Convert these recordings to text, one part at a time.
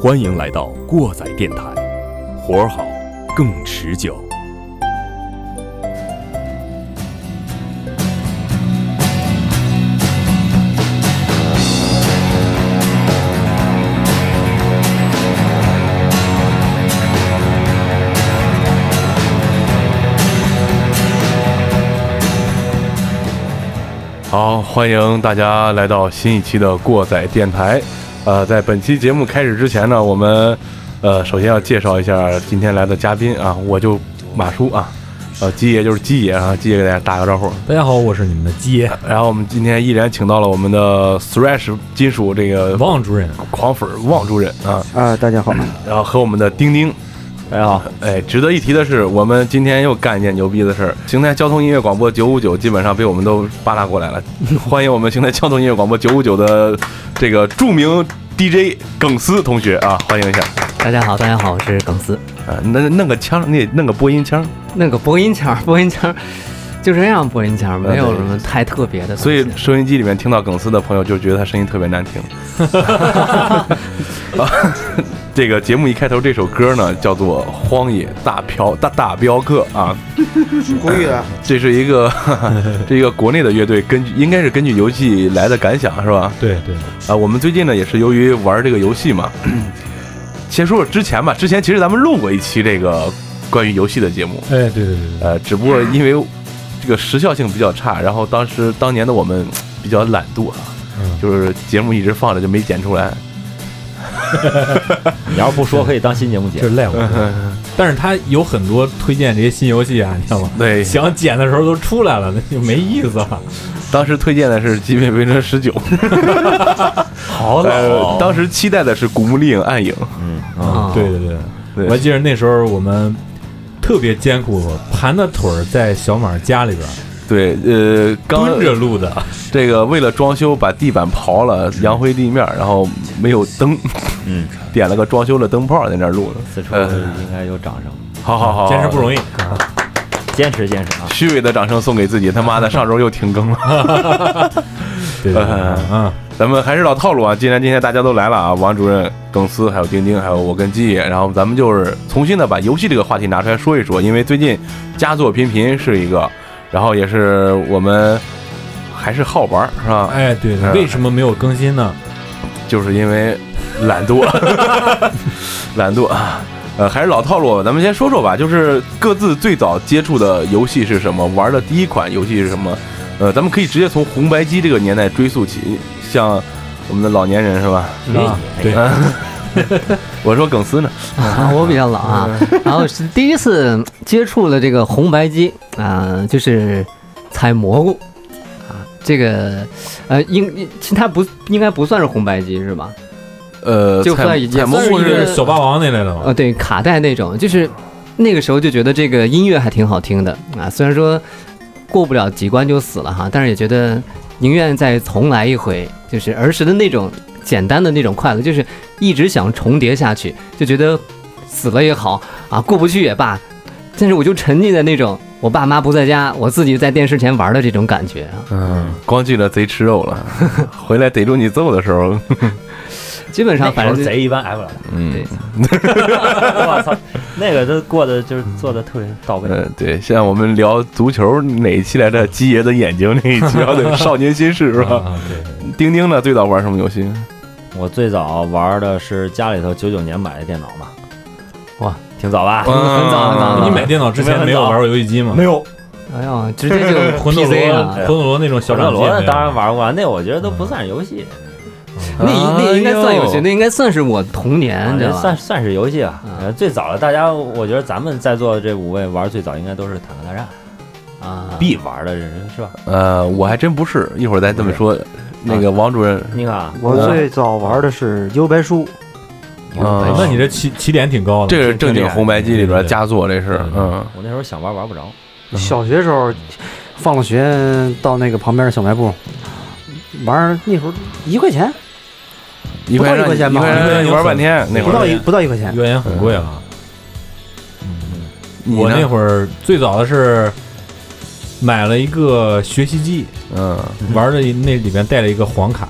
欢迎来到过载电台，活儿好，更持久。好，欢迎大家来到新一期的过载电台。呃，在本期节目开始之前呢，我们呃首先要介绍一下今天来的嘉宾啊，我就马叔啊，呃，鸡爷就是鸡爷啊，鸡爷给大家打个招呼。大家好，我是你们的鸡爷然后我们今天依然请到了我们的 Thrash 金属这个王主任。狂粉旺主任啊，啊，大家好，然后和我们的丁丁。大家好，哎，值得一提的是，我们今天又干一件牛逼的事儿。邢台交通音乐广播九五九基本上被我们都扒拉过来了，欢迎我们邢台交通音乐广播九五九的这个著名 DJ 耿斯同学啊，欢迎一下。大家好，大家好，我是耿斯。啊，那弄个腔，那弄个播音腔，弄个播音腔，播音腔就这样，播音腔没有什么太特别的。所以收音机里面听到耿斯的朋友就觉得他声音特别难听。啊，这个节目一开头这首歌呢，叫做《荒野大嫖大大镖客》啊，故意的，这是一个 这一个国内的乐队，根据应该是根据游戏来的感想是吧？对对，啊，我们最近呢也是由于玩这个游戏嘛，先说说之前吧，之前其实咱们录过一期这个关于游戏的节目，哎，对对对对，呃，只不过因为这个时效性比较差，然后当时当年的我们比较懒惰啊，嗯，就是节目一直放着就没剪出来。你要不说可以当新节目剪，就是赖我。但是他有很多推荐这些新游戏啊，你知道吗？对，想剪的时候都出来了，那就没意思了。当时推荐的是《极品飞车十九》，好呃，当时期待的是《古墓丽影：暗影》。嗯啊，对对对，对我还记得那时候我们特别艰苦，盘的腿儿在小马家里边儿对，呃，刚蹲着录的。这个为了装修，把地板刨了，扬灰地面，然后没有灯，嗯，点了个装修的灯泡在那儿录的。此处呃应该有掌声，好好好，坚持不容易。坚持坚持啊！虚伪的掌声送给自己，他妈的上周又停更了。对对对，嗯，咱们还是老套路啊，既然今天大家都来了啊，王主任、耿思，还有丁丁，还有我跟鸡爷，然后咱们就是重新的把游戏这个话题拿出来说一说，因为最近佳作频频是一个，然后也是我们还是好玩是吧？哎，对对，嗯为什么没有更新呢？就是因为懒惰，懒惰啊。呃，还是老套路，咱们先说说吧，就是各自最早接触的游戏是什么，玩的第一款游戏是什么？呃，咱们可以直接从红白机这个年代追溯起，像我们的老年人是吧？啊，对，我说耿斯呢，啊，我比较老啊，然后是第一次接触了这个红白机啊，就是采蘑菇啊，这个呃，应其实它不应该不算是红白机是吧？呃，采就算也采蘑菇是小霸王那类的吗。呃，对，卡带那种，就是那个时候就觉得这个音乐还挺好听的啊，虽然说过不了几关就死了哈，但是也觉得宁愿再重来一回，就是儿时的那种简单的那种快乐，就是一直想重叠下去，就觉得死了也好啊，过不去也罢，但是我就沉浸在那种我爸妈不在家，我自己在电视前玩的这种感觉。啊，嗯，光记得贼吃肉了，回来逮住你揍的时候，基本上反正贼一般挨不了。嗯，我操，那个都过得就是做的特别到位。嗯，对，像我们聊足球哪一期来着？鸡爷的眼睛那一期 聊的少年心事是吧？啊，对，丁丁呢？最早玩什么游戏？我最早玩的是家里头九九年买的电脑嘛，哇，挺早吧？嗯很早很早你买电脑之前没有玩过游戏机吗？没有，哎呀，直接就 魂斗罗，了。魂斗罗那种小小掌机没有罗当然玩过，那我觉得都不算是游戏，那那应该算游戏，那应该算是我童年，你知道吧？算算是游戏吧。嗯呃最早的大家，我觉得咱们在座的这五位玩最早应该都是坦克大战，啊，必玩的人是吧？呃，我还真不是，一会儿再这么说。那个王主任，你看啊，我最早玩的是幽白书，啊那你这起起点挺高的，这是正经红白机里边佳作，这是嗯，我那时候想玩玩不着，小学时候放了学到那个旁边的小卖部玩，那时候一块钱，一块钱一块钱吧一块钱玩半天那会儿。不到一不到一块钱一，块钱很贵了。我你呢那会儿最早的是买了一个学习机，嗯玩的那里面带了一个黄卡，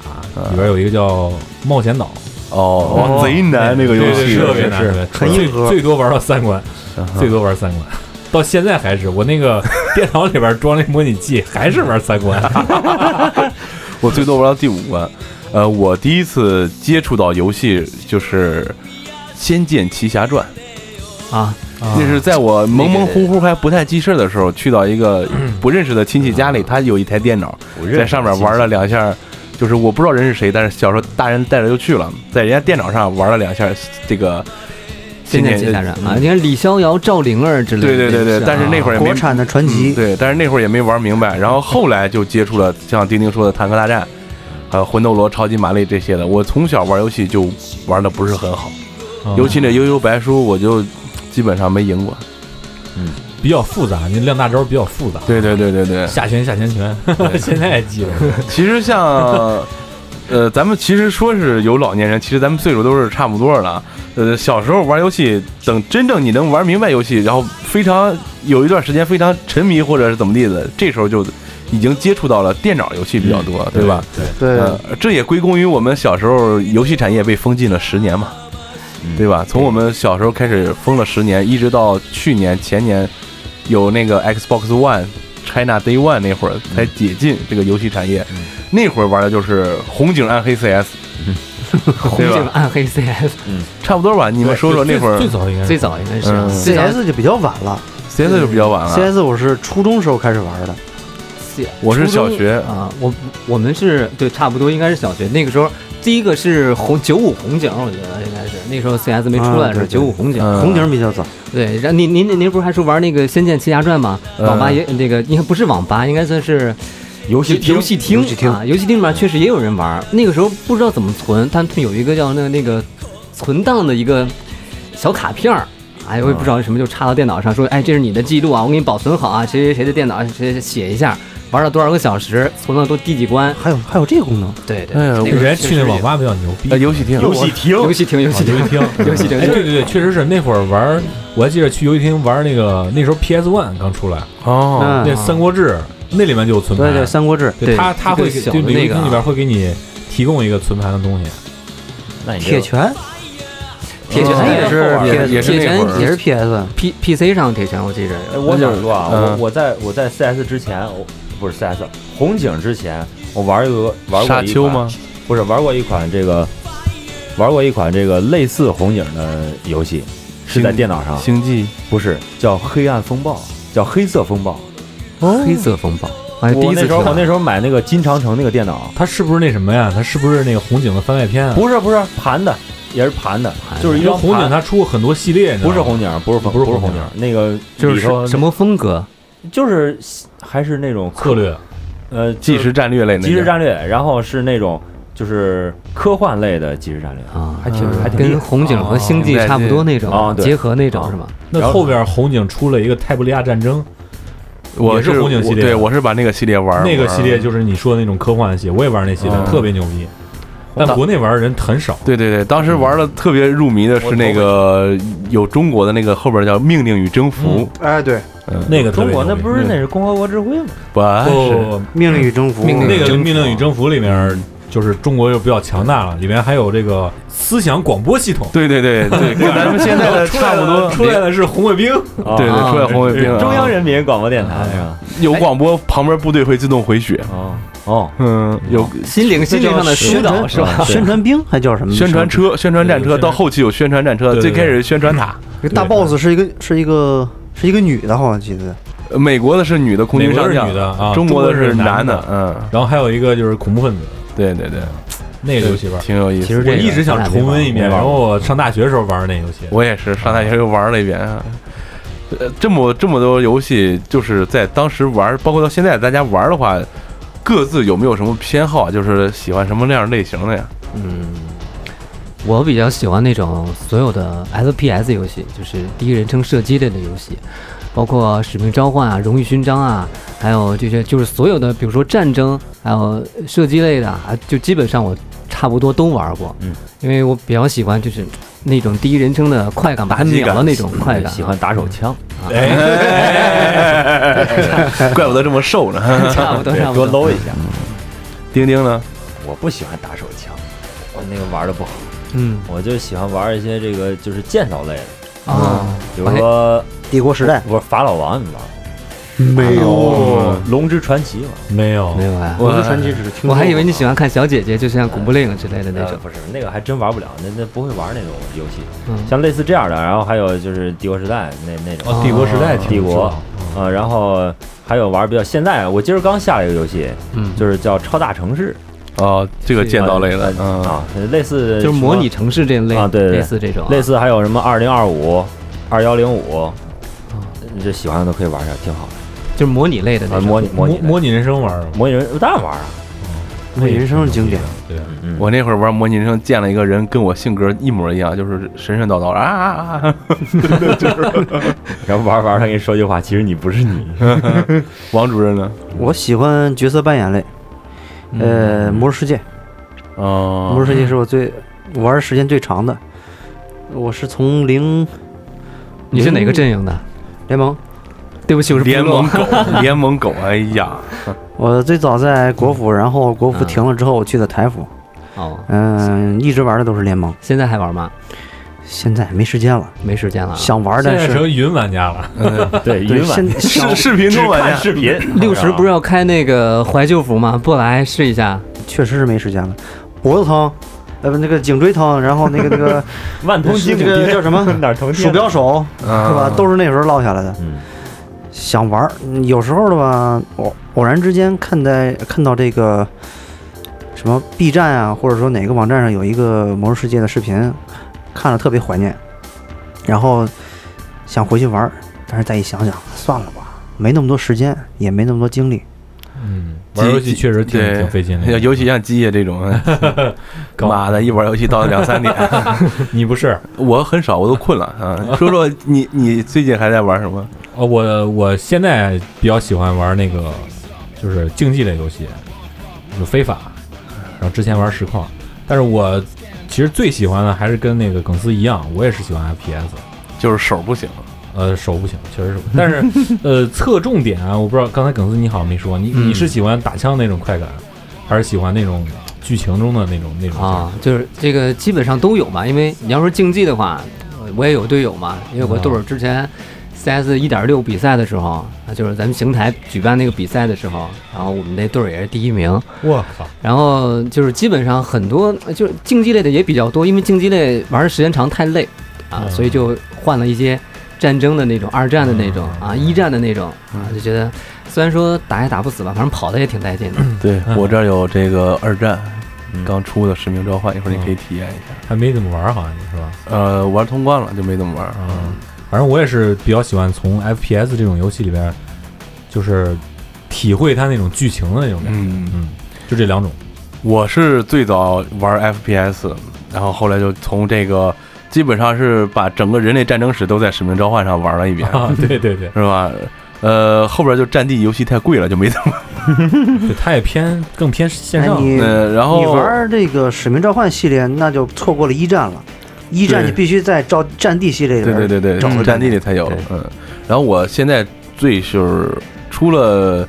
里边有一个叫冒险岛，哦，贼难那个游戏，特别难，是对很硬核最最多玩到三关，最多玩三关。到现在还是我那个 电脑里边装那模拟器，还是玩三关。我最多玩到第五关。呃，我第一次接触到游戏就是《仙剑奇侠传》，啊，那是在我蒙蒙糊糊还不太记事的时候，去到一个 不认识的亲戚家里，他有一台电脑，在上面玩了两下。就是我不知道人是谁，但是小时候大人带着就去了，在人家电脑上玩了两下这个仙剑奇侠传啊，你看李逍遥、赵灵儿之类的对对对对，但是那会儿也没国产的传嗯奇，对，但是那会儿也没玩明白，然后后来就接触了像丁丁说的《坦克大战》，还有《魂斗罗》《超级玛丽》这些的。我从小玩游戏就玩的不是很好，嗯尤其那悠悠白书，我就基本上没赢过。嗯比较复杂，你亮大招比较复杂。对对对对对，下拳下拳拳，现在也记得。其实像。呃，咱们其实说是有老年人，其实咱们岁数都是差不多的。呃，小时候玩游戏，等真正你能玩明白游戏，然后非常有一段时间非常沉迷或者是怎么地的，这时候就已经接触到了电脑游戏比较多，对吧？对呃，这也归功于我们小时候游戏产业被封禁了十年嘛，对吧？从我们小时候开始封了十年，一直到去年前年有那个 Xbox One China Day One 那会儿才解禁这个游戏产业，那会儿玩的就是红警暗黑 CS，红 对吧？警暗黑 CS 差不多吧？你们说说那会儿。最早应该是。最早应该是 CS 就比较晚了。CS 就比较晚了，，CS 我是初中时候开始玩的，我是小学啊，我我们是对差不多应该是小学那个时候，第一个是红九五红警，我觉得应该是那时候 CS 没出来的时候，啊对对九五红警。嗯红警比较早，对，然后您您您不是还说玩那个《仙剑奇侠传》吗？嗯网吧也那个应该不是网吧，应该算是游戏游戏厅游戏厅啊，游戏厅里面确实也有人玩。那个时候不知道怎么存，他们有一个叫那个那个存档的一个小卡片儿。哎，我也不知道什么，就插到电脑上，说，哎，这是你的记录啊，我给你保存好啊，谁谁谁的电脑，谁谁写一下，玩了多少个小时，存了都第几关，还有还有这个功能，对对，哎呀那个人家去那网吧比较牛逼。呃。游戏厅，游戏厅游戏厅，游戏厅，游戏厅，游戏厅哎，对对对，确实是那会儿玩，我还记得去游戏厅玩那个，那时候 PS One 刚出来，哦，嗯那《三国志》那里面就有存盘，对对，《三国志》对对他他会这个小给对游戏厅里边会给你提供一个存盘的东西。那你铁拳，铁拳哦。也是也也是铁拳也是 PS，P P C 上铁拳，我记着哎，我想说啊，嗯。我我在我在 CS 之前，我不是 CS 红警之前，我玩一个玩过沙一款丘吗？不是玩过一款这个，玩过一款这个类似红警的游戏，是在电脑上，星际不是叫黑暗风暴，叫黑色风暴。黑色风暴，我还第我那一次知时候我那时候买那个金长城那个电脑，它是不是那什么呀？它是不是那个红警的番外篇啊？不是不是盘的，也是盘的，就是一张因为红警盘它出过很多系列，你知道吗不是红警，不是不是红警不是红警，那个就是里头什么风格？就是还是那种策略，呃即时战略类那个即时战略，然后是那种就是科幻类的即时战略。啊。还挺还挺厉害红警和星际差不多那种哦对。结合那种哦。是吗？那后边红警出了一个泰布利亚战争，我也是红警系列对，我是把那个系列玩儿那个系列就是你说的那种科幻系，我也玩那系列，嗯特别牛逼。但国内玩的人很少，对对对，当时玩的特别入迷的是那个有中国的那个后边叫《命令与征服哎，对，》，嗯，那个中国那不是那是共和国之辉吗？不不是命令与征服，那个《命令与征服》里面就是中国又比较强大了，里面还有这个思想广播系统，对对对对，跟 咱们现在的 差不多。出来的是红卫兵，对对，出来红卫兵啊，中央人民广播电台是吧？有广播，旁边部队会自动回血。哦哦，嗯，有心灵心灵上的疏导是吧？宣传兵还叫什么？宣传车、宣传战车，到后期有宣传战车，对对对最开始宣传塔。这大 boss 是一个是一个是一个女的，好像记得。呃美国的是女的空军是上将，女的啊，中国的是男的，嗯，然后还有一个就是恐怖分子，对对对，那个游戏玩。挺有意思。我其实我一直想重温一遍，玩过然后我上大学的时候玩那游戏。我也是上大学又玩了一遍啊。呃，这么这么多游戏，就是在当时玩，包括到现在大家玩的话，各自有没有什么偏好啊？就是喜欢什么那样类型的呀？嗯，我比较喜欢那种所有的 FPS 游戏，就是第一人称射击类的游戏，包括《使命召唤》啊、《荣誉勋章》啊，还有这些就是所有的，比如说战争，还有射击类的啊，就基本上我差不多都玩过。嗯，因为我比较喜欢就是那种第一人称的快感，把它打秒的那种快感。喜欢打手枪，怪不得这么瘦呢。差不多，差不多多。搂一下。丁丁呢？我不喜欢打手枪，我那个玩的不好，嗯我就喜欢玩一些这个就是建造类的，啊，比如说帝国时代。不是法老王，你玩过？没哦，龙之传奇嘛，没有。没有啊。我的传奇只是听。我还以为你喜欢看小姐姐，就像古墓丽影之类的那种。呃不是那个还真玩不了，那那不会玩那种游戏，嗯，像类似这样的，然后还有就是帝国时代那那种。哦，帝国时代挺帝国。知道啊，然后还有玩比较现在，我今儿刚下了一个游戏，嗯，就是叫超大城市。哦，这个建造类的，嗯，啊，类似就是模拟城市这类啊对对对。类似这种啊，类似还有什么二零二五、二幺零五，你这喜欢的都可以玩一下，挺好的。就是模拟类的那啊，种。模拟模拟模模拟人生玩儿？模拟人当然玩啊，模拟人生是经典。对，嗯，我那会儿玩模拟人生，见了一个人跟我性格一模一样，就是神神叨叨啊啊啊啊！然后玩着玩着他跟你说句话，其实你不是你，王主任呢？我喜欢角色扮演类，呃，魔兽世界，哦魔兽哦，世界是我最玩时间最长的。我是从零你是哪个阵营的？联盟，对不起，我是联盟狗，联盟狗，哎呀，我最早在国服，然后国服嗯。停了之后，我去的台服，哦，嗯，一直玩的都是联盟。现在还玩吗？现在没时间了，没时间了。想玩但是现在成云玩家了。嗯，对，云玩视视频只中玩家，看视频，六十不是要开那个怀旧服吗？不来试一下？确实是没时间了，脖子疼，呃不那个颈椎疼，然后那个那个 万通筋这个叫什么哪儿疼鼠标手是吧？都是是那时候落下来的。嗯想玩有时候的吧，偶偶然之间看在看到这个什么 B 站啊，或者说哪个网站上有一个《魔兽世界》的视频，看了特别怀念，然后想回去玩儿，但是再一想想，算了吧，没那么多时间，也没那么多精力。嗯，玩游戏确实挺挺费劲的。尤其像机械这种，高妈的，一玩游戏到两三点，你不是？我很少，我都困了啊。说说你，你最近还在玩什么？哦，我我现在比较喜欢玩那个，就是竞技类游戏，就非法。然后之前玩实况，但是我其实最喜欢的还是跟那个耿斯一样，我也是喜欢 FPS。就是手不行，呃，手不行，确实是。但是，呃，侧重点啊，我不知道，刚才耿斯你好像没说，你嗯你是喜欢打枪那种快感，还是喜欢那种剧情中的那种那种啊，就是这个基本上都有嘛。因为你要说竞技的话，呃我也有队友嘛，也有个队友之前 CS 一点六比赛的时候，啊，就是咱们邢台举办那个比赛的时候，然后我们那队儿也是第一名。我靠，然后就是基本上很多呃就是竞技类的也比较多，因为竞技类玩的时间长太累啊，嗯所以就换了一些战争的那种、二战的那种啊、一战的那种啊，就觉得虽然说打也打不死吧，反正跑的也挺带劲的。对嗯我这儿有这个二战嗯刚出的《使命召唤》，一会儿你可以体验一下。还没怎么玩，好像是吧？呃，玩通关了就没怎么玩。嗯，反正我也是比较喜欢从 FPS 这种游戏里边，就是体会它那种剧情的那种感觉。嗯，嗯，就这两种。我是最早玩 FPS，然后后来就从这个基本上是把整个人类战争史都在《使命召唤》上玩了一遍，啊，对对对，是吧？呃，后边就战地游戏太贵了，就没怎么。对，它也偏更偏线上。哎你呃，然后你玩这个《使命召唤》系列，那就错过了一战了。一战对你必须在照战地系列里对边对对对，找个战地里才有。嗯，然后我现在最是出了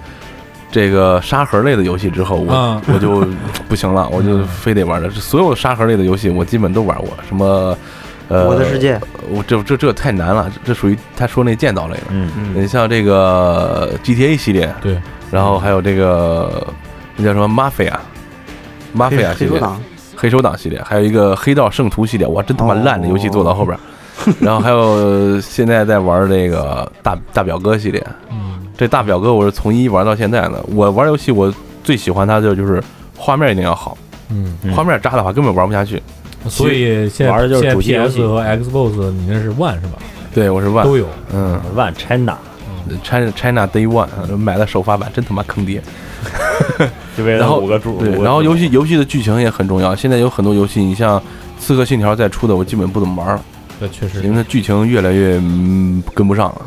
这个沙盒类的游戏之后，我、嗯 我就不行了，我就非得玩了。所有沙盒类的游戏我基本都玩过，什么呃，我的世界，我这这这太难了，这这属于他说那建造类的。嗯你像这个 GTA 系列，对，然后还有这个那叫什么 Mafia。Mafia 系列，黑手党，黑手党系列，还有一个黑道圣徒系列，哇，真他妈烂的游戏做到后边。然后还有现在在玩这个大大表哥系列，嗯，这大表哥我是从一玩到现在的。我玩游戏我最喜欢它的就是画面一定要好，嗯，嗯画面渣的话根本玩不下去。所以现在玩的就是主机游 PS 和 Xbox，你那是 One 是吧？对我是 One，都有。嗯，One China，China China Day One 买了首发版，真他妈坑爹。就为然后五个柱，对，然后游戏游戏的剧情也很重要。现在有很多游戏，你像《刺客信条》再出的，我基本不怎么玩了，那，确实因为它剧情越来越嗯跟不上了。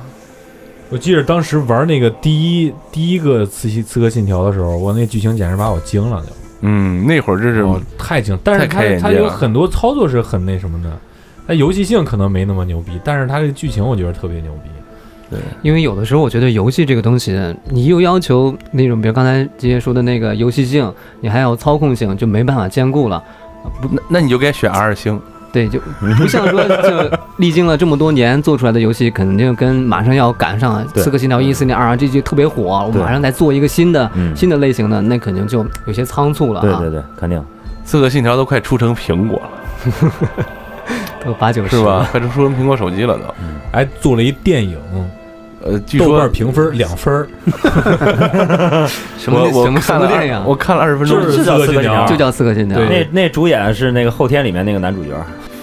我记得当时玩那个第一第一个刺激刺客信条的时候，我那剧情简直把我惊了，就嗯，那会儿真是哦太精，但是太它它开眼界了有很多操作是很那什么的，它游戏性可能没那么牛逼，但是它这个剧情我觉得特别牛逼。对因为有的时候我觉得游戏这个东西，你又要求那种，比如刚才杰杰说的那个游戏性，你还有操控性，就没办法兼顾了。那那你就该选 R 星。对，就不像说就历经了这么多年做出来的游戏，肯定跟马上要赶上《刺客信条一》《四零二》这就特别火，我马上再做一个新的嗯新的类型的，那肯定就有些仓促了啊对对，对，肯定。刺客信条都快出成苹果了，都八九十是吧了？？快出出成苹果手机了都。还做了一电影，呃，据豆说瓣评分两分儿，什么我我什么什看了么电影啊？我看了二十分钟，就是叫刺客信条就叫《刺客信条》。对那那主演是那个后天里面那个男主角，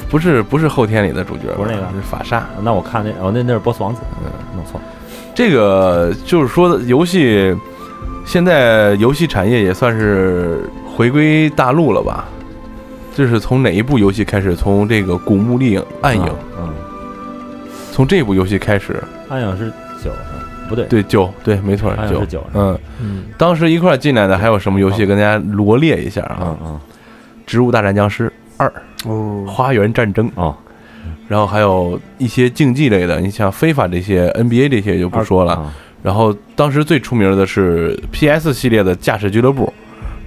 不是不是后天里的主角，不是那个是法沙。那我看那哦那那是波斯王子，嗯弄错了。这个就是说，游戏现在游戏产业也算是回归大陆了吧？这是从哪一部游戏开始？从这个《古墓丽影：暗影》嗯，从这部游戏开始，暗影是九是？不对，对九对，没错九嗯，嗯，当时一块儿进来的还有什么游戏？跟大家罗列一下啊，嗯嗯植物大战僵尸》二》哦《花园战争》，啊，然后还有一些竞技类的，你像非法这些 NBA 这些就不说了。啊然后当时最出名的是 PS 系列的驾驶俱乐部，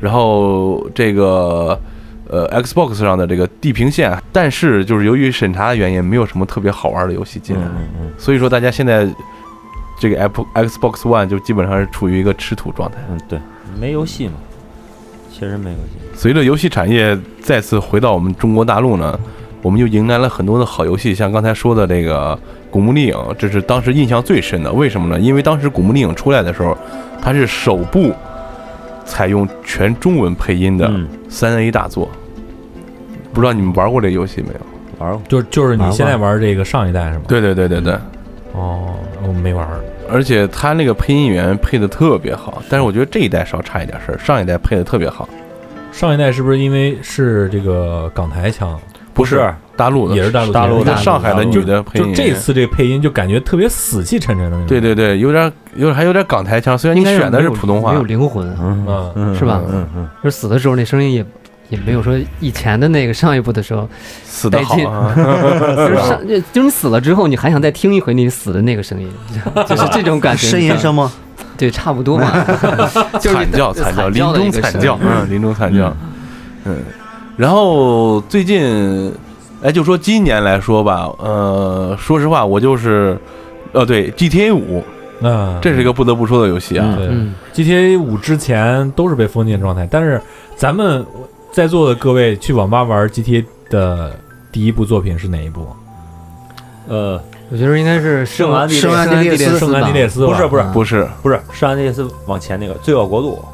然后这个呃 Xbox 上的这个地平线，但是就是由于审查的原因，没有什么特别好玩的游戏进来，嗯嗯。所以说大家现在这个 Apple Xbox One 就基本上是处于一个吃土状态。嗯，对，没游戏嘛，确实没游戏。随着游戏产业再次回到我们中国大陆呢，我们又迎来了很多的好游戏，像刚才说的这个《古墓丽影》，这是当时印象最深的。为什么呢？因为当时《古墓丽影》出来的时候，它是首部采用全中文配音的嗯，三 A 大作。不知道你们玩过这游戏没有？玩过。就就是你现在玩这个上一代是吗？对对对对对，哦，我没玩儿。而且他那个配音员配的特别好，但是我觉得这一代稍差一点事儿，上一代配的特别好。上一代是不是因为是这个港台腔，不是大陆的，也是大陆大陆一个大陆上海的女的配音员。就这次这配音就感觉特别死气沉沉的那种。对对对，有点有点还有点港台腔，虽然你选的是普通话没有，灵魂，嗯嗯嗯，是吧嗯嗯，就是死的时候那声音也也没有说以前的那个上一部的时候，死的好啊！就是上就就是你死了之后，你还想再听一回你死的那个声音，就是 这种感觉。呻吟声吗？对，差不多嘛，就是惨叫惨叫，临终惨叫，嗯，临终惨叫，嗯。然后最近，哎，就说今年来说吧，呃，说实话，我就是，呃，对，GTA 五，嗯，这是一个不得不说的游戏啊。对嗯，GTA 五之前都是被封禁状态，但是咱们在座的各位去网吧玩 GTA 的第一部作品是哪一部？呃，我觉得应该是圣安地列圣安地列斯，圣安地列斯不是不是嗯不是，不是圣安地列斯往前那个罪恶国度，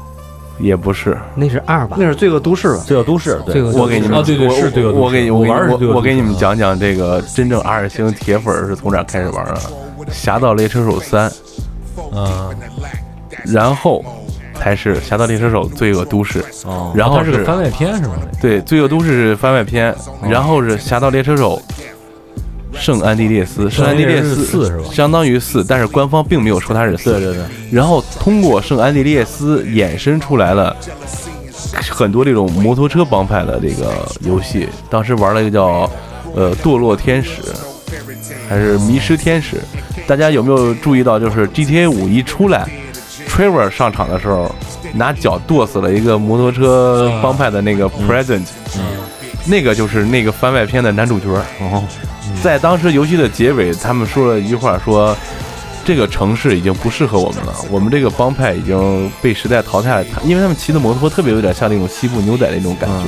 也不是。那是二吧那？是罪恶都市吧？罪恶都市，对罪恶，都市我给你们，哦对对我是罪恶都市我给你我我给你我玩的是罪恶都市我给你们啊讲讲这个真正 R 星铁粉儿是从哪儿开始玩的？《侠盗猎车手三》，嗯，然后才是《侠盗猎车手：罪恶都市》，哦，然后它是个番外篇是吧？对，《罪恶都市》是番外篇，然后是《侠盗猎车手：圣安地列斯》，圣安地列斯四是吧？相当于四，但是官方并没有说它是四。对对对，然后通过圣安地列斯衍生出来了很多这种摩托车帮派的这个游戏。当时玩了一个叫呃堕落天使，还是迷失天使。大家有没有注意到，就是 GTA 五一出来，Trevor 上场的时候，拿脚剁死了一个摩托车帮派的那个 President，、那个就是那个番外篇的男主角。哦，在当时游戏的结尾，他们说了一句话，说这个城市已经不适合我们了，我们这个帮派已经被时代淘汰了。他因为他们骑的摩托特别有点像那种西部牛仔那种感觉，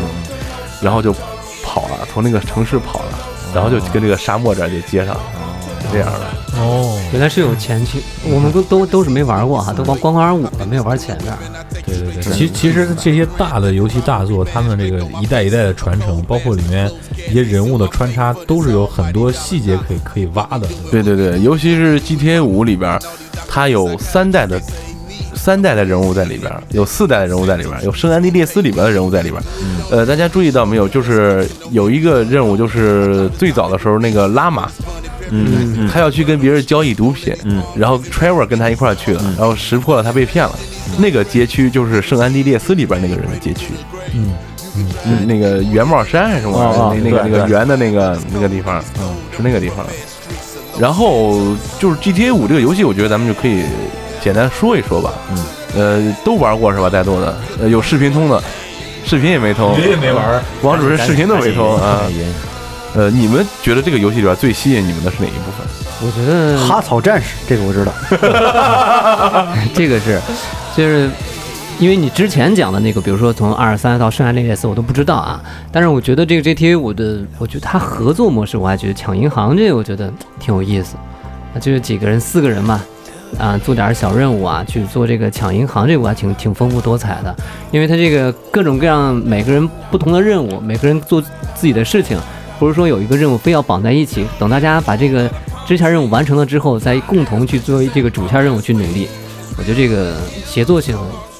然后就跑了，从那个城市跑了，然后就跟这个沙漠这儿就接上了，是这样的。哦，原来是有前期，我们都都都是没玩过哈，都光光玩五了，没有玩前面。对对对，其其实这些大的游戏大作，他们这个一代一代的传承，包括里面一些人物的穿插，都是有很多细节可以可以挖的。对对对，尤其是 GTA 五里边，它有三代的。三代的人物在里边，有四代的人物在里边，有圣安地列斯里边的人物在里边儿。呃，大家注意到没有？就是有一个任务，就是最早的时候那个拉玛，嗯。嗯。他要去跟别人交易毒品，嗯。然后 Trevor 跟他一块儿去了，嗯。然后识破了他被骗了。那个街区就是圣安地列斯里边那个人的街区，嗯。嗯那个圆帽山还是什么那那个对对那个圆的那个那个地方，嗯。是那个地方。然后就是 GTA 五这个游戏，我觉得咱们就可以简单说一说吧。嗯，呃，都玩过是吧？在座的，呃，有视频通的，视频也没通，云也没玩，王主任视频都没通啊。云呃，你们觉得这个游戏里边最吸引你们的是哪一部分？我觉得哈草战士这个我知道，这个是，就是因为你之前讲的那个，比如说从二三到圣安地列斯，我都不知道啊。但是我觉得这个 GTA 五的，我觉得它合作模式，我还觉得抢银行这个，我觉得挺有意思。啊，就是几个人，四个人嘛，啊，做点小任务啊，去做这个抢银行这个，我还挺挺丰富多彩的。因为它这个各种各样，每个人不同的任务，每个人做自己的事情，不是说有一个任务非要绑在一起，等大家把这个支线任务完成了之后，再共同去作为这个主线任务去努力。我觉得这个协作性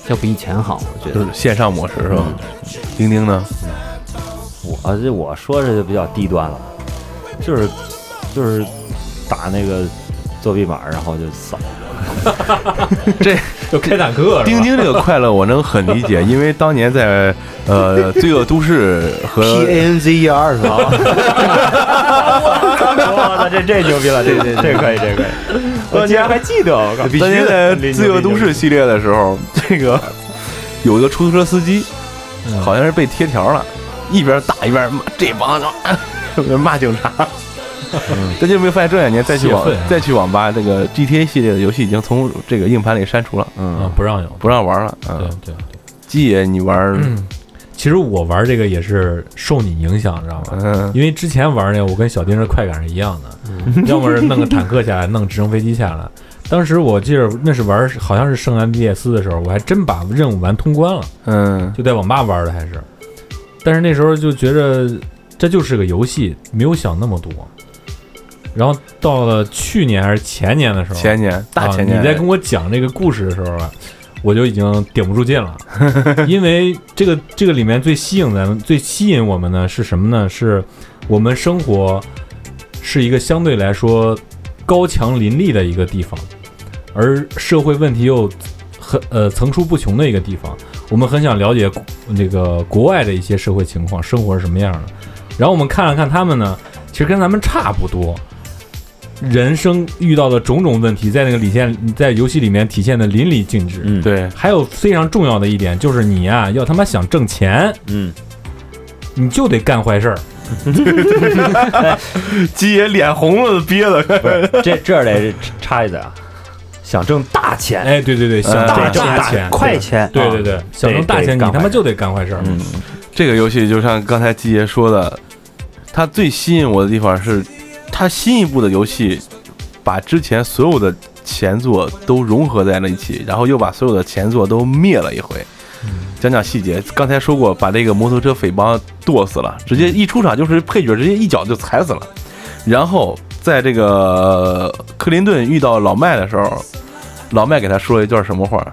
要比以前好，我觉得就是。线上模式是吧？钉钉呢？我这我说这就比较低端了，就是就是打那个作弊码，然后就扫。就开坦克是吧钉钉这个快乐我能很理解，因为当年在呃《罪恶都市 》和 P A N Z E R 是吧？我操这这牛逼了，这这这可以，这可以。我竟然还记得，我靠！当年在《罪恶都市》系列的时候，这个有一个出租车司机，嗯好像是被贴条了，一边打一边骂这帮人骂警察。但就没有发现这两年再去网再去网吧，这个 GTA 系列的游戏已经从这个硬盘里删除了，啊嗯，不让有，不让玩了。对对，对。鸡爷你玩，嗯，其实我玩这个也是受你影响，知道吗？嗯因为之前玩那个，我跟小丁的快感是一样的，要么是弄个坦克下来，弄直升飞机下来。当时我记得那是玩，好像是圣安地列斯的时候，我还真把任务完通关了，嗯就在网吧玩的还是。但是那时候就觉着这就是个游戏，没有想那么多。然后到了去年还是前年的时候，前年大前年，啊你在跟我讲这个故事的时候啊，我就已经顶不住劲了，因为这个这个里面最吸引咱们、最吸引我们的是什么呢？是我们生活是一个相对来说高墙林立的一个地方，而社会问题又很呃层出不穷的一个地方。我们很想了解那个国外的一些社会情况，生活是什么样的。然后我们看了看他们呢，其实跟咱们差不多。人生遇到的种种问题，在那个里现，在游戏里面体现的淋漓尽致。嗯，，对，还有非常重要的一点就是你呀、要他妈想挣钱，嗯，你就得干坏事儿。鸡爷脸红了，憋的。这这儿得插一嘴啊，想挣大钱，哎，对对对，想大挣挣大钱，快钱，对对对，想挣大钱，你他妈就得干坏事儿。嗯，这个游戏就像刚才鸡爷说的，它最吸引我的地方是，它新一部的游戏把之前所有的前作都融合在了一起，然后又把所有的前作都灭了一回。讲讲细节，刚才说过，把这个摩托车匪帮剁死了，直接一出场就是配角，直接一脚就踩死了。然后在这个克林顿遇到老麦的时候，老麦给他说了一段什么话？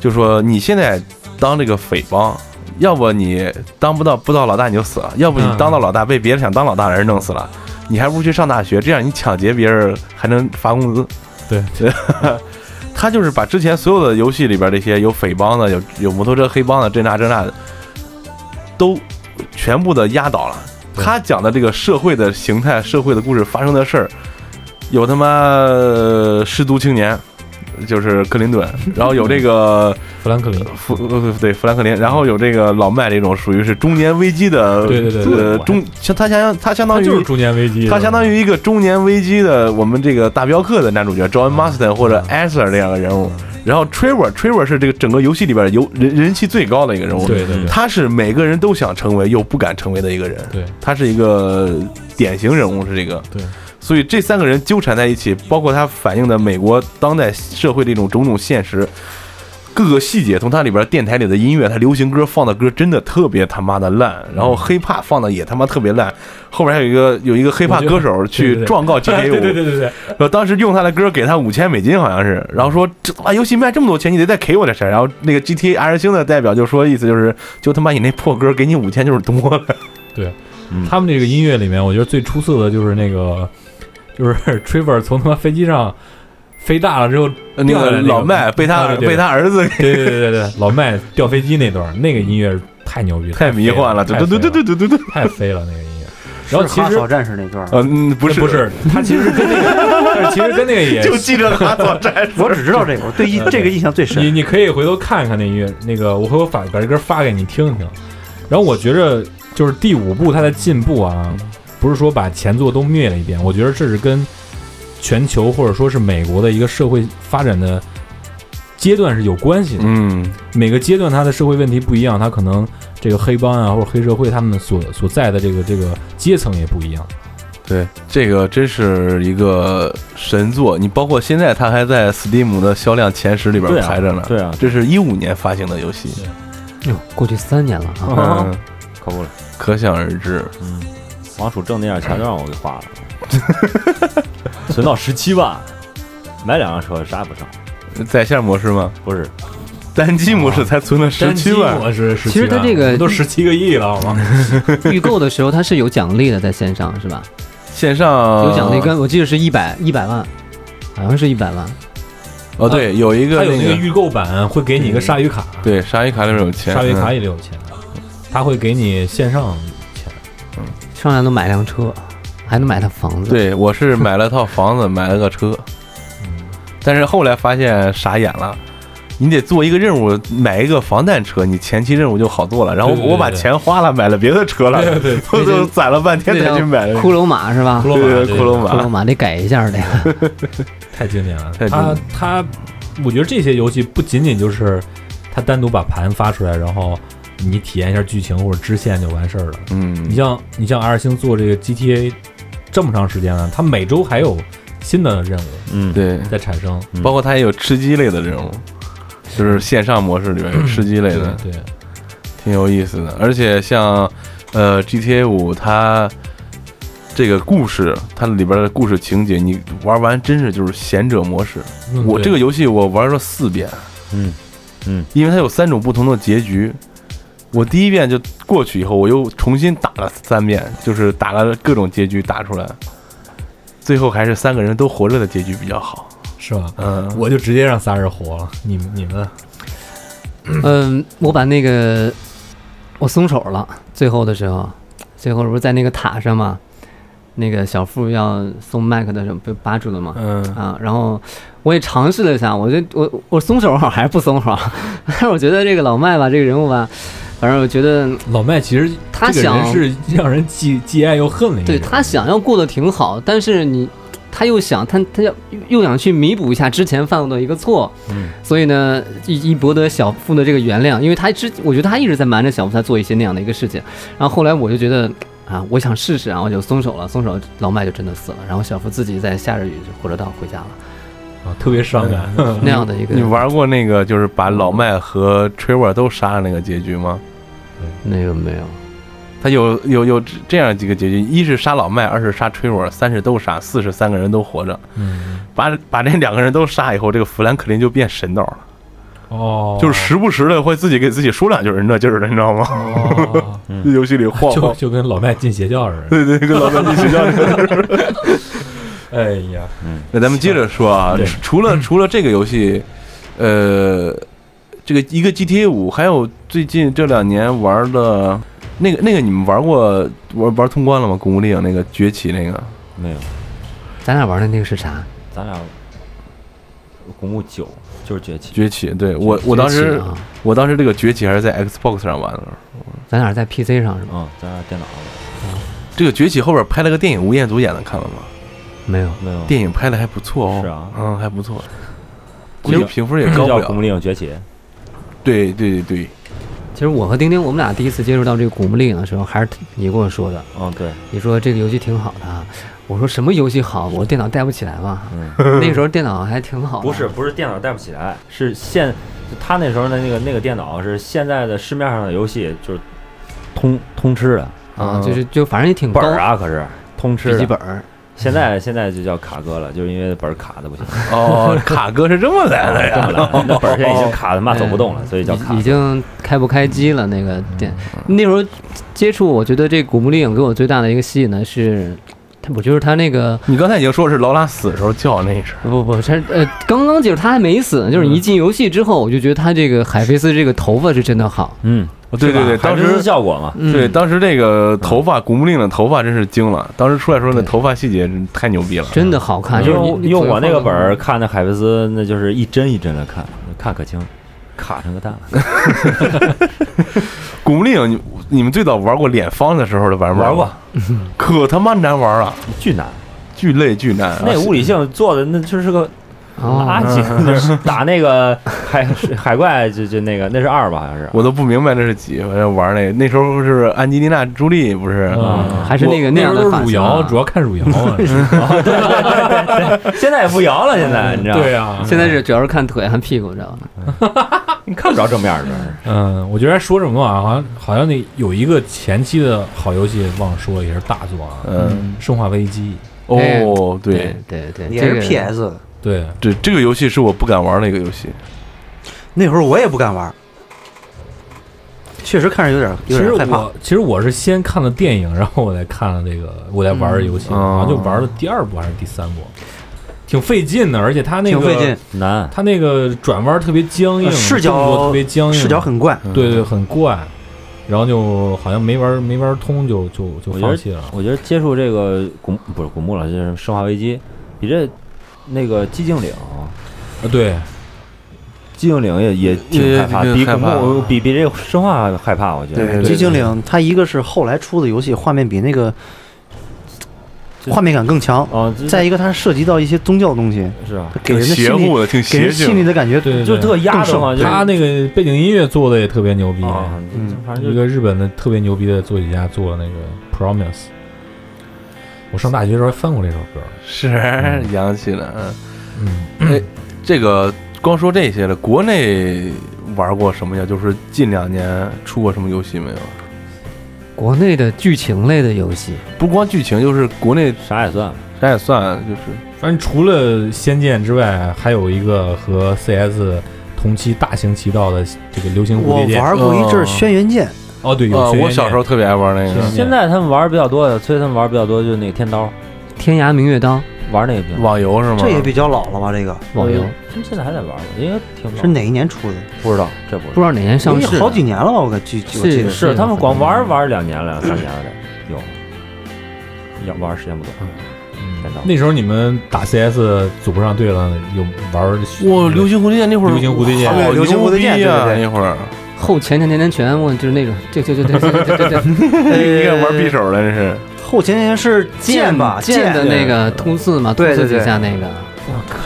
就说你现在当这个匪帮，要不你当不到不到老大你就死了，要不你嗯当到老大被别人想当老大的人弄死了，你还不如去上大学，这样你抢劫别人还能发工资。对对，他就是把之前所有的游戏里边这些有匪帮的、有有摩托车黑帮的这那这那的，都全部的压倒了。他讲的这个社会的形态、社会的故事发生的事儿，有他妈呃失足青年，就是克林顿，然后有这个 富兰克林，富呃对富兰克林，然后有这个老麦这种属于是中年危机的，对对对对呃中像他相他相当于他就是中年危机，他相当于一个中年危机的我们这个大镖客的男主角 John Marston 或者 Esther 这样的人物，然后 Trevor Trevor 是这个整个游戏里边游人人气最高的一个人物，对对对。他是每个人都想成为又不敢成为的一个人，对。他是一个典型人物，是这个。对。所以这三个人纠缠在一起，包括他反映的美国当代社会这种种种现实，各个细节，从它里边电台里的音乐，它流行歌放的歌真的特别他妈的烂，然后 hiphop 放的也他妈特别烂，后边还有一个有一个 hiphop 歌手对对对去状告 GTA 五，对对对对对，然后当时用他的歌给他五千美金，好像是，然后说这他妈游戏卖这么多钱，你得再给我点钱。然后那个 GTA R 星的代表就说，意思就是，就他妈你那破歌给你五千就是多了。对他们这个音乐里面，我觉得最出色的就是那个就是 Trevor 从他妈飞机上飞大了之后，呃那个老麦被他被他儿子给对对对对对，老麦掉飞机那段，那个音乐太牛逼，太迷幻了，太对对对对对，对对对，太飞了那个音乐。然后是其实哈扫战士那段儿，嗯，不是不是，他其实跟那个，但 是其实跟那个也就记着哈佐战士，我只知道这个，我对印这个印象最深你。你可以回头看看那音乐，那个我回头发把这歌发给你听听。然后我觉着就是第五部它的进步啊，不是说把前作都灭了一遍，我觉得这是跟全球或者说是美国的一个社会发展的阶段是有关系的。嗯，每个阶段它的社会问题不一样，它可能这个黑帮啊或者黑社会他们所所在的这个这个阶层也不一样。对，这个真是一个神作。你包括现在它还在 Steam 的销量前十里边排着呢。对啊，这是一五年发行的游戏，哟，过去三年了啊，可不了。可想而知。嗯，王楚挣那点钱都让我给花了，存到十七万，买两辆车啥也不剩。在线模式吗？不是，单机模式才存了十七万。我是其实它这个都十七个亿了，好吗？预购的时候它是有奖励的，在线上是吧？线上有奖励，跟我记得是一百一百万，好像是一百万。哦，对，有一个它有那个预购版会给你一个鲨鱼卡，对鲨鱼卡里面有钱，鲨鱼卡嗯也得有钱，它会给你线上钱。上来能买辆车，还能买套房子。，对我是买了套房子，买了个车，嗯，但是后来发现傻眼了。你得做一个任务，买一个防弹车，你前期任务就好做了。然后对对对我把钱花了，买了别的车了，对对，我就攒了半天才去买了。骷髅马是吧？骷髅马对骷髅马骷髅马得改一下这个。太经典了。太经它典它，我觉得这些游戏不仅仅就是他单独把盘发出来，然后你体验一下剧情或者支线就完事儿了。嗯，你像你像 R 星做这个 GTA 这么长时间了，它每周还有新的任务嗯，对，在产生。嗯包括它也有吃鸡类的任务，就是线上模式里面有吃鸡类的，对，对挺有意思的。而且像呃 GTA 五，它这个故事，它里边的故事情节，你玩完真是就是贤者模式。嗯我这个游戏我玩了四遍，嗯嗯，因为它有三种不同的结局。我第一遍就过去以后，我又重新打了三遍，就是打了各种结局打出来，最后还是三个人都活着的结局比较好。是吧？嗯，我就直接让仨人活了。你们你们嗯，我把那个我松手了，最后的时候，最后不是在那个塔上嘛，那个小富要送麦克的时候被扒住了嘛。嗯啊，然后我也尝试了一下，我觉得我我松手好还是不松手，但 是我觉得这个老麦吧，这个人物吧，反正我觉得老麦其实他想是 让人既既爱又恨的一个。对他想要过得挺好，但是你他又想他他要又想去弥补一下之前犯过的一个错，嗯，所以呢，以以博得小富的这个原谅，因为他之我觉得他一直在瞒着小富，他做一些那样的一个事情，然后后来我就觉得。啊，我想试试然后就松手了，松手，老麦就真的死了，然后小富自己在下着雨就火车道回家了，啊，特别伤感。那样的一个你玩过那个就是把老麦和 Trevor 都杀了那个结局吗？那个没有，他有有有这样几个结局：一是杀老麦，二是杀 Trevor，三是都杀，四是三个人都活着。嗯，把把这两个人都杀以后，这个富兰克林就变神道了，哦，就是时不时的会自己给自己说两句人那劲儿的，你知道吗？哦，这 游戏里晃晃，就就跟老麦进邪教似的。对对，跟老麦进邪教似的。哎呀，那咱们接着说啊，除了除了这个游戏，呃，这个一个 GTA 五，还有最近这两年玩的那个那个，你们玩过玩玩通关了吗？古墓丽影那个崛起那个，没有，咱俩玩的那个是啥？咱俩古墓九就是崛起，崛起，对我我当时啊，我当时这个崛起还是在 Xbox 上玩的，咱俩在 PC 上是吧？嗯，咱俩电脑的这个崛起后边拍了个电影，吴彦祖演的，看了吗？没有，没有，电影拍的还不错哦，是啊嗯，还不错，估其实计评分也高不叫古墓。丽影崛起，对对对对，其实我和丁丁，我们俩第一次接触到这个《古墓丽影》的时候，还是你跟我说的。嗯，对，你说这个游戏挺好的啊，我说什么游戏好？我电脑带不起来嘛。嗯，那时候电脑还挺好的。不是不是电脑带不起来，是现他那时候的那个那个电脑是现在的市面上的游戏就是通通吃的啊，就是就反正也挺高本儿啊，可是通吃的。笔记本儿。现在现在就叫卡哥了，就是因为本儿卡的不行，哦，卡哥是这么来的呀？那本儿现在已经卡的妈走不动了，所以叫卡已已经开不开机了。那个电那时候接触，我觉得这《古墓丽影》给我最大的一个吸引呢是，他我就是他那个你刚才已经说是劳拉死的时候叫那一声，不不，他呃刚刚就是他还没死呢，就是你一进游戏之后，我就觉得他这个海飞丝这个头发是真的好。嗯，对对对，当时效果嘛，嗯。对当时这个头发，古墓丽影的头发真是惊了，当时出来时候那头发细节真太牛逼了，真的好看，就是用用我那个本儿儿，看那海飞丝，那就是一帧一帧的看，看可清，卡成个蛋了。古墓丽影，你你们最早玩过脸方的时候的玩玩过，可他妈难玩了，巨难，巨累巨难，那物理性做的那就是个哦垃圾，那是打那个海海怪就就那个那是二吧好像是，我都不明白那是几，反正玩那个那时候是安吉丽娜·朱莉不是，嗯。还是那个那那时候都样的发型是汝窑，啊主要看汝窑啊。现在也不摇了，现在你知道吗？对啊，现在是主要是看腿和屁股，知道吗？你看不着正面的，嗯，我觉得说什么啊，好像好像那有一个前期的好游戏忘了说了，也是大作啊，嗯，《生化危机。哦，对，对对，也是这个 PS 的。》。对，这这个游戏是我不敢玩的一个游戏，那会儿我也不敢玩，确实看着有点其实有点害怕。我其实我是先看了电影，然后我再看了这个，我再玩儿游戏，嗯好像就玩了第二部还是第三部，挺费劲的，而且它那个挺费劲，难。它那个转弯特别僵硬，呃视角动作特别僵硬，视角很怪。对对很怪，然后就好像没玩没玩通就就就放弃了。我觉得接触这个古不是古墓了，就是《生化危机》，比这那个寂静岭，啊，对，寂静岭也也挺害怕，也比古挺害怕墓比比这个生化害怕，我觉得。对寂静岭它一个是后来出的游戏，画面比那个画面感更强，哦，再一个它涉及到一些宗教的东西，是啊，给人的邪心里乎的，挺给人邪性心里的感觉就特压的嘛，他那个背景音乐做的也特别牛逼，啊，嗯一个日本的特别牛逼的作曲家做的那个《Promise》，我上大学的时候还翻过这首歌。是洋气了，嗯。嗯，哎，这个光说这些了，国内玩过什么呀？就是近两年出过什么游戏没有？国内的剧情类的游戏，不光剧情，就是国内啥也算。啥也算，就是反正除了《仙剑》之外，还有一个和 CS 同期大行其道的这个《流行蝴我蝶剑》。玩过一阵《轩辕剑》，哦，对，有呃，我小时候特别爱玩那个是。现在他们玩儿比较多的，催他们玩儿比较多，就是那个天刀，天涯明月刀玩那个比较多。网游是吗？这也比较老了吧？这个网游，他们现在还在玩儿吗？应该挺老是哪一年出的？不知道，这不知不知道哪年上市，好几年了吧？我记我记得是是他们光玩玩两年了，两三年了得有，要玩时间不短。嗯天刀那时候你们打 CS 组不上队了，有玩我，流星蝴蝶剑那会儿，流星蝴蝶剑流星蝴蝶剑那会儿后前前前前拳，我就是那种，就就就就就就就，一个 玩匕首的这是。后前前是剑吧？剑的那个通刺嘛，通刺几下那个。我靠，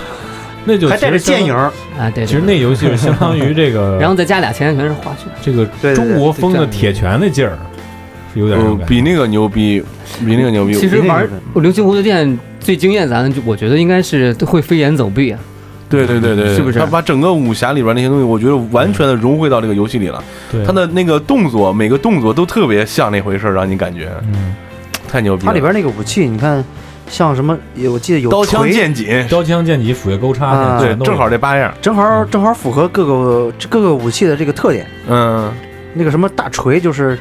那就还带着剑影啊！对，其实那游戏是相当于这个，然后再加俩前前拳是滑拳，这个中国风的铁拳的劲儿。有点、比那个牛逼，比那个牛逼。其实玩《流星蝴蝶剑》最惊艳咱，就我觉得应该是会飞檐走壁啊。对对对对，是不是他把整个武侠里边那些东西，我觉得完全的融汇到这个游戏里了。对他的那个动作，每个动作都特别像那回事儿，让你感觉嗯，太牛逼了。它里边那个武器，你看，像什么？我记得有刀枪剑戟，刀枪剑戟斧钺钩叉，啊对正好这八样。正好正好符合各个各个武器的这个特点。嗯，那个什么大锤就是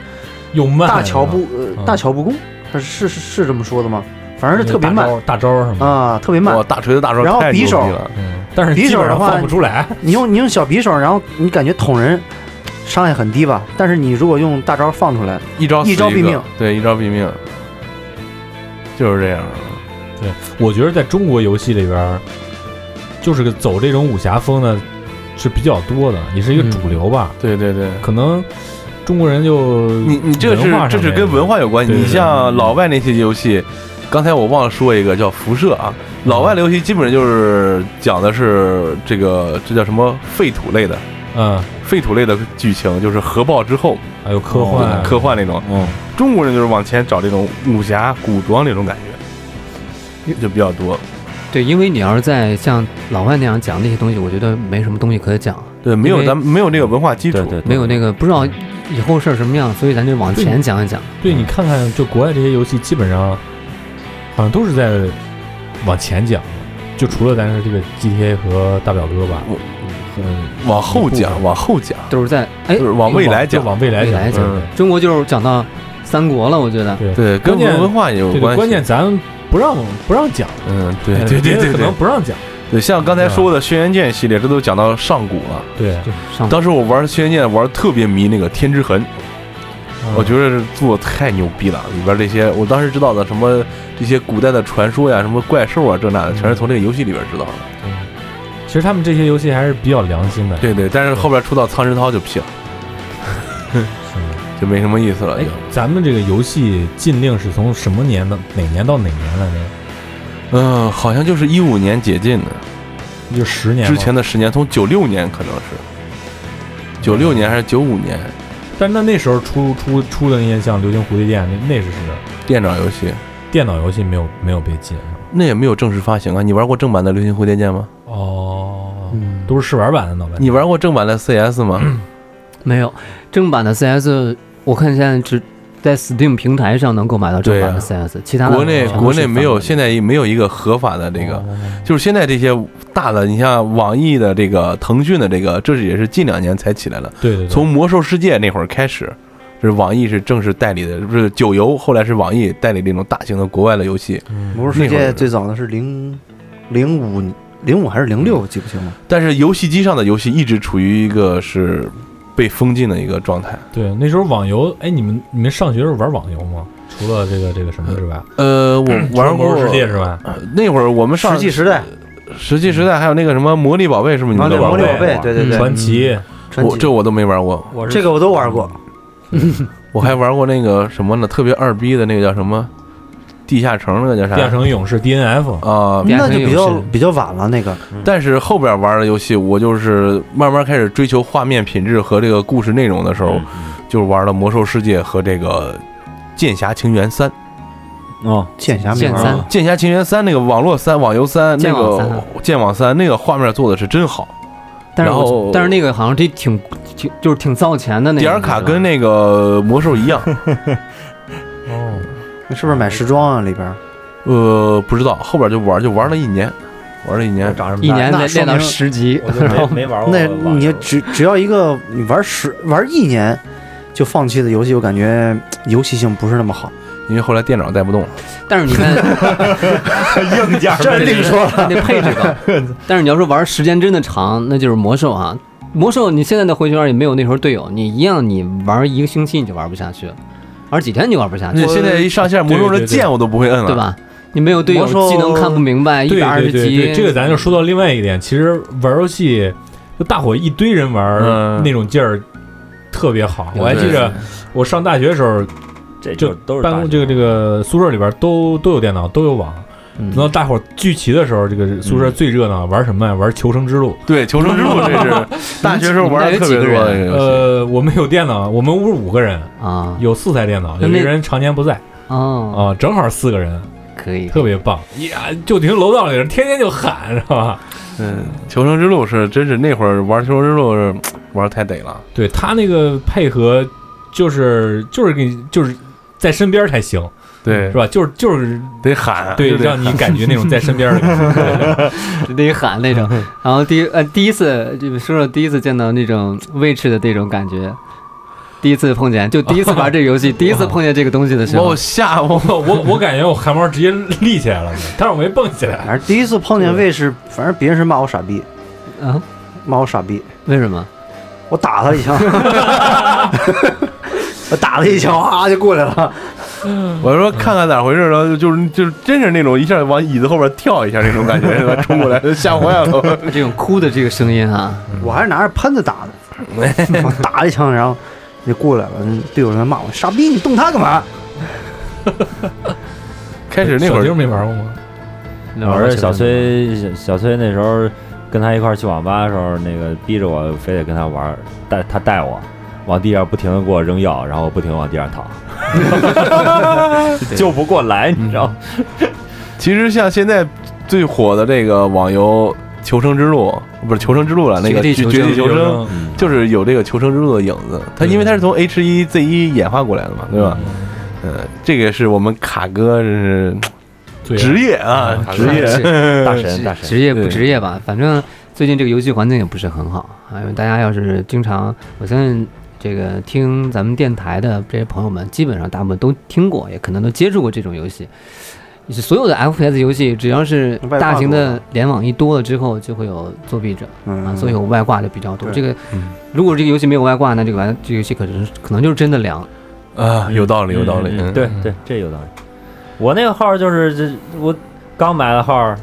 又慢，大乔不嗯呃大乔不攻，他是是是这么说的吗？反正是特别慢大招是吗？啊，特别慢哇，。大锤的大招然后太牛逼匕首了。嗯，但是匕首基本上的话放不出来。你用你用小匕首，然后你感觉捅人伤害很低吧？但是你如果用大招放出来，一招毙命，对，一招毙命，就是这样。对我觉得在中国游戏里边，就是个走这种武侠风的是比较多的，也是一个主流吧。对对对，可能中国人就你你这是这是跟文化有关系。你像老外那些游戏，刚才我忘了说一个叫辐射啊，老外的游戏基本上就是讲的是这个这叫什么废土类的。嗯，废土类的剧情，就是核爆之后还有科幻、哦科幻那种。嗯，中国人就是往前找这种武侠、古装那种感觉，就比较多。对，因为你要是在像老外那样讲那些东西，我觉得没什么东西可讲，对，没有咱们没有那个文化基础。对对，对没有那个不知道以后是什么样，所以咱就往前讲一讲。对你看看，就国外这些游戏，基本上好像都是在往前讲的，就除了咱是这个 GTA 和大表哥吧，嗯，往后讲，往后讲，都是在哎就是往未来讲。往未来讲，中国就是讲到三国了，我觉得对对，跟关键文化也有关系。关键咱不让不让讲，嗯，对哎对对对可能不让讲。对，像刚才说的《轩辕剑》系列，这都讲到上古了。对，当时我玩《轩辕剑》玩得特别迷那个天之痕，我觉得做得太牛逼了，里边这些我当时知道的什么这些古代的传说呀，什么怪兽啊这那的，全是从这个游戏里边知道的。其实他们这些游戏还是比较良心的。对对，但是后边出到苍之涛就屁了，就没什么意思了。哎就，咱们这个游戏禁令是从什么年的哪年到哪年来着？嗯、好像就是一五年解禁的，就十年之前的十年，从九六年可能是九六年还是九五年但那那时候出出出的那些像《流星蝴蝶剑》，那那是是电脑游戏，电脑游戏没有没有被禁。那也没有正式发行啊。你玩过正版的《流星蝴蝶剑》吗？哦，嗯，都是试玩版的脑白。你玩过正版的 CS 吗？没有正版的 CS，我看现在只在 Steam 平台上能够买到正版的 CS，、其他的国内国内没有，现在没有一个合法的这个。哦就是现在这些大的，你像网易的这个、腾讯的这个，这是也是近两年才起来的。对对对，从魔兽世界那会儿开始，就是网易是正式代理的，不是九游，后来是网易代理这种大型的国外的游戏。嗯魔兽世界最早的是零零五零五还是零六，我记不清了。但是游戏机上的游戏一直处于一个是被封禁的一个状态。对那时候网游，哎，你们你们上学时候玩网游吗？除了这个这个什么之外，呃，我玩过魔兽世界是吧？呃那会儿我们上石器时代，石器时代还有那个什么魔力宝贝，是不是你们都玩过？魔力宝贝，对对对，传奇，传奇我这我都没玩过，这个我都玩过。我还玩过那个什么呢？特别二逼的那个叫什么？地下城那个叫啥？地下城勇士 DNF，啊、那就比较比较晚了，那个但是后边玩的游戏，我就是慢慢开始追求画面品质和这个故事内容的时候，嗯就是玩了《魔兽世界》和这个《剑侠情缘三》。哦，剑侠剑三。《剑侠情缘三》那个网络三、网游三，那剑网个剑网三那个画面做的是真好。但是然后我但是那个好像这挺挺就是挺造钱的那个。点儿卡跟那个魔兽一样，哦，那是不是买时装啊？里边呃，不知道后边就玩就玩了一年，玩了一年。长这么大一年练练到十级，我就没没玩过那你只只要一个你玩十玩一年就放弃的游戏，我感觉游戏性不是那么好。因为后来电脑带不动了，但是你看 硬件这另 说了，那配置高。但是你要说玩时间真的长，那就是魔兽啊。魔兽你现在的回旋也没有那时候队友，你一样你玩一个星期你就玩不下去了，玩几天你就玩不下去现在一上线魔兽的键我都不会摁了，对？吧？你没有队友，魔兽技能看不明白，一对百二十对对对，级，这个咱就说到另外一点，其实玩游戏就大伙一堆人玩嗯那种劲儿特别好。我还记着我上大学的时候，这就都是办公这个这个宿舍里边都都有电脑，都有网。嗯等到大伙儿聚齐的时候，这个宿舍最热闹，玩什么呀？玩《求生之路》。对，求生之路这是 大学时候玩的特别多。呃，我们有电脑，我们屋五个人，啊有四台电脑，那那有一个人常年不在哦，啊，正好四个人，可以，特别棒呀！就听楼道里人天天就喊，是吧？嗯，求生之路是真是那会儿玩求生之路是玩的太得了。对他那个配合，就是就是给你就是在身边才行，对是，吧？就是就是得喊，对，让你感觉那种在身边的感觉。得喊那种。然后第一呃第一次就说说第一次见到那种卫士的那种感觉，第一次碰见，就第一次玩这个游戏，第一次碰见这个东西的时候把我，吓我。我我我感觉我汗毛直接立起来了，但是我没蹦起来。反正第一次碰见卫士，反正别人是骂我傻逼，嗯，骂我傻逼，为什么？我打他一枪，我打他一枪，啊就过来了。我说看看咋回事，然后就是就是真是那种一下往椅子后边跳一下那种感觉，是吧？冲过来吓坏了。这种哭的这个声音啊，我还是拿着喷子打的，我打了一枪，然后就过来了，队友在骂我傻逼，你动他干嘛？开始那会儿就没玩过吗？我是小崔，小小崔那时候跟他一块去网吧的时候，那个逼着我非得跟他玩，带他带我往地上不停的给我扔药，然后我不停地往地上躺 救不过来，你知道吗？其实像现在最火的这个网游《求生之路》，不是《求生之路》了，那个《绝地求生绝地求生》嗯，就是有这个《求生之路》的影子。它因为它是从 H 一 Z 一演化过来的嘛，对吧？嗯，这个是我们卡哥这是职业啊，嗯职业。大神大神，职业不职业吧，反正最近这个游戏环境也不是很好啊。因为大家要是经常，我相信这个听咱们电台的这些朋友们，基本上大部分都听过，也可能都接触过这种游戏。所有的 FPS 游戏，只要是大型的联网一多了之后，就会有作弊者啊，嗯，所以有外挂的比较多。这个嗯如果这个游戏没有外挂，那这个玩这个游戏可能可能就是真的凉。啊，有道理，有道理。嗯嗯对对，这有道理。我那个号就是这，我刚买的号，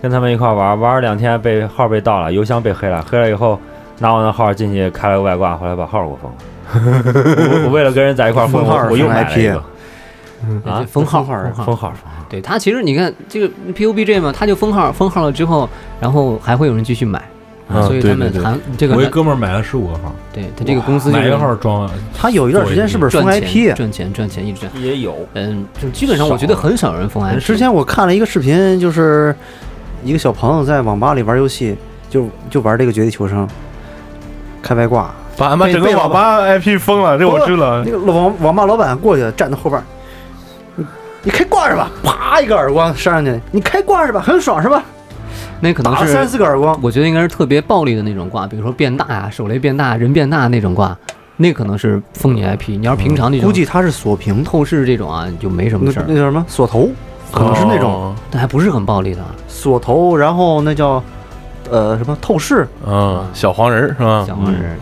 跟他们一块玩，玩了两天被号被盗了，邮箱被黑了，黑了以后拿我那号进去开了个外挂，后来把号给我封了。我 我为了跟人在一块儿我封号我又买了 IP 一个啊封号封号封号，对他其实你看这个 PUBG 嘛，他就封号封号了之后，然后还会有人继续买。啊，啊所以他们对对对还这个我一哥们儿买了十五个号，对他这个公司就买一个号装，他有一段时间是不是封 IP？赚钱赚钱一直赚。也有嗯，就基本上我觉得很少人封 IP。之前我看了一个视频，就是一个小朋友在网吧里玩游戏，就就玩这个绝地求生，开外挂，把俺们整个网吧 IP 封了，这我知道那。个网网吧老板过去站在后边儿，你你开挂是吧？啪一个耳光扇上去，你开挂是吧？很爽是吧？那可能是三四个耳光，我觉得应该是特别暴力的那种挂，比如说变大呀、手雷变大、人变大那种挂，那可能是封你 IP。你要是平常那种估计他是锁屏，透视这种啊，就没什么事儿那那，叫什么锁头，可能是那种哦但还不是很暴力的啊。锁头，然后那叫呃什么透视，嗯，小黄人儿是吧？小黄人儿，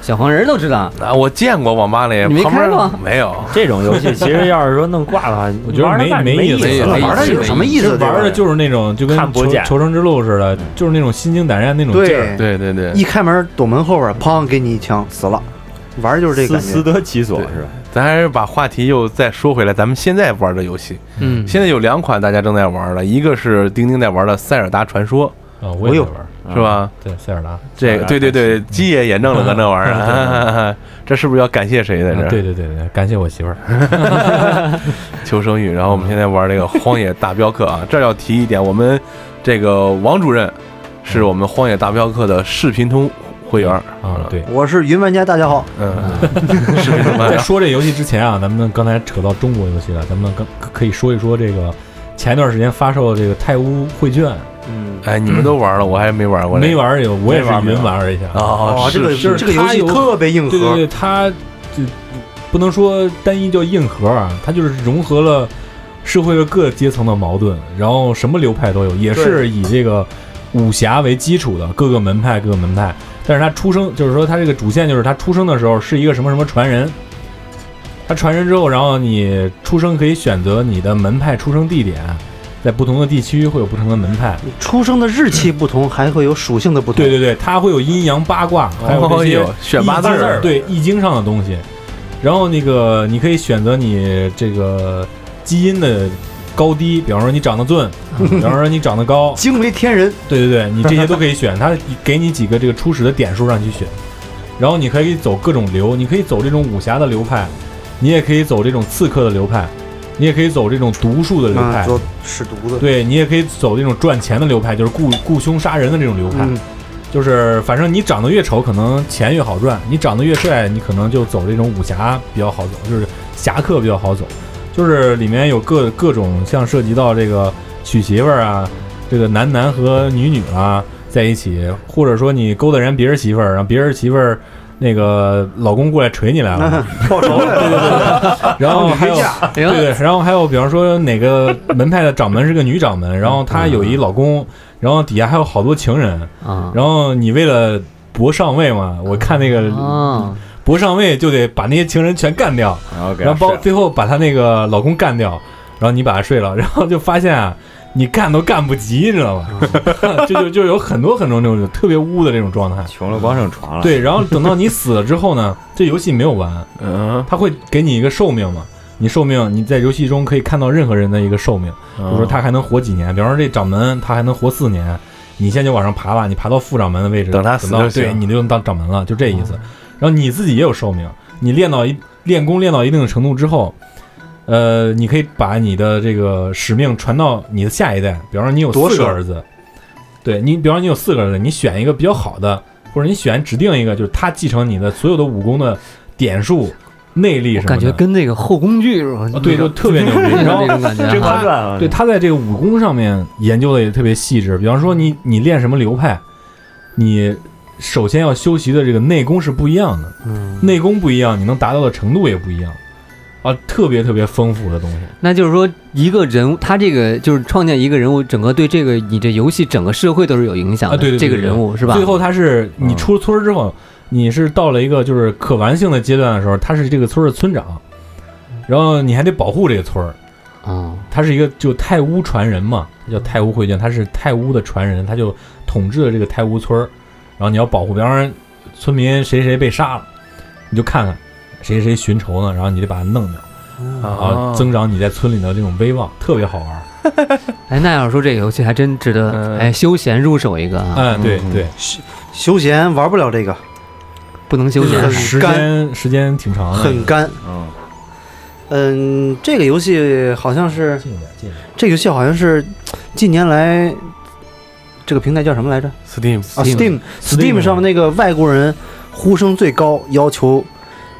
小黄人儿都知道，啊，我见过网吧里，你没旁边开过？没有？这种游戏，其实要是说弄挂的话，我觉得没玩儿干没意思。玩的有什么意思？玩的就是那种就跟求求生之路似的，就是那种心惊胆战那种劲儿。对，对对对，一开门躲门后边，砰给你一枪死了，玩的就是这个斯斯感觉。得其所是吧？咱还是把话题又再说回来，咱们现在玩的游戏，嗯，现在有两款大家正在玩的，一个是丁丁在玩的《塞尔达传说啊，我有在玩，》，是吧？对塞尔达，这个对对对，鸡爷也弄了个那玩意儿 这是不是要感谢谁在这？对对对对，感谢我媳妇儿。求生欲。然后我们现在玩这个《荒野大镖客》啊，这儿要提一点，我们这个王主任是我们《荒野大镖客》的视频通会员啊，，对。我是云玩家，大家好。嗯，视频通。在说这游戏之前啊，咱们刚才扯到中国游戏了，咱们刚可以说一说这个前一段时间发售的这个《泰乌绘卷》，嗯，哎，你们都玩了，我还没玩过。没。玩有，我也是云玩了一下。哦，这个就是这个游戏特别硬核，对对对，它就不能说单一叫硬核啊，它就是融合了社会的各阶层的矛盾，然后什么流派都有，也是以这个武侠为基础的各个门派各个门派。但是他出生就是说他这个主线就是他出生的时候是一个什么什么传人，他传人之后，然后你出生可以选择你的门派出生地点，在不同的地区会有不同的门派。出生的日期不同，还会有属性的不同。对对对，它会有阴阳八卦，还有这些选八字儿，对易经上的东西。然后那个你可以选择你这个基因的高低，比方说你长得俊，比方说你长得高，惊为天人，对对对，你这些都可以选，它给你几个这个初始的点数让你去选。然后你可以走各种流，你可以走这种武侠的流派，你也可以走这种刺客的流派，你也可以走这种毒术的流啊，派，做使毒的。对你也可以走这种赚钱的流派，就是雇雇凶杀人的这种流派。嗯，就是反正你长得越丑，可能钱越好赚；你长得越帅，你可能就走这种武侠比较好走，就是侠客比较好走。就是里面有各各种像涉及到这个娶媳妇儿啊，这个男男和女女啊在一起，或者说你勾搭人别人媳妇儿，让别人媳妇儿那个老公过来锤你来 了，报仇来了，然后还有对对，然后还有比方说哪个门派的掌门是个女掌门，然后她有一老公，然后底下还有好多情人，啊。然后你为了博上位嘛，我看那个啊，博上位就得把那些情人全干掉，然后包最后把她那个老公干掉，然后你把她睡了，然后就发现啊，你干都干不及，你知道吧？这 就就有很多很多那种特别污的这种状态。穷了光剩床了。，对，然后等到你死了之后呢，这游戏没有完，嗯，它会给你一个寿命嘛。你寿命，你在游戏中可以看到任何人的一个寿命，比如说他还能活几年，比方说这掌门他还能活四年，你现在就往上爬吧，你爬到副掌门的位置，等他死到对，你就能当掌门了，就这意思。然后你自己也有寿命，你练到一练功练到一定的程度之后，呃，你可以把你的这个使命传到你的下一代，比方说你有四个儿子，对你，比方说你有四个儿子，你选一个比较好的，或者你选指定一个，就是他继承你的所有的武功的点数、内力什么的，感觉跟那个后宫剧是吧？啊对，就特别牛逼。然后那种感觉对他在这个武功上面研究的也特别细致，比方说你你练什么流派，你首先要修习的这个内功是不一样的，嗯，内功不一样，你能达到的程度也不一样。啊，特别特别丰富的东西。那就是说，一个人物，他这个就是创建一个人物，整个对这个你这游戏整个社会都是有影响的。啊对对对这个人物是吧？最后他是你出了村之后，你是到了一个就是可玩性的阶段的时候，他是这个村儿的村长，然后你还得保护这个村儿。啊，他是一个就泰乌传人嘛，他叫泰乌会卷，他是泰乌的传人，他就统治了这个泰乌村儿。然后你要保护，比方说村民谁谁被杀了，你就看看谁谁寻仇呢，然后你得把他弄掉，然后增长你在村里的这种威望，特别好玩儿。哎，那要是说这个游戏还真值得，嗯哎，休闲入手一个啊，哎，对嗯对，休休闲玩不了这个，不能休闲很。时间时间挺长的，很干。嗯，嗯，这个游戏好像是。这个游戏好像是近年来这个平台叫什么来着？Steam 啊 Steam，Steam Steam Steam 上面那个外国人呼声最高，要求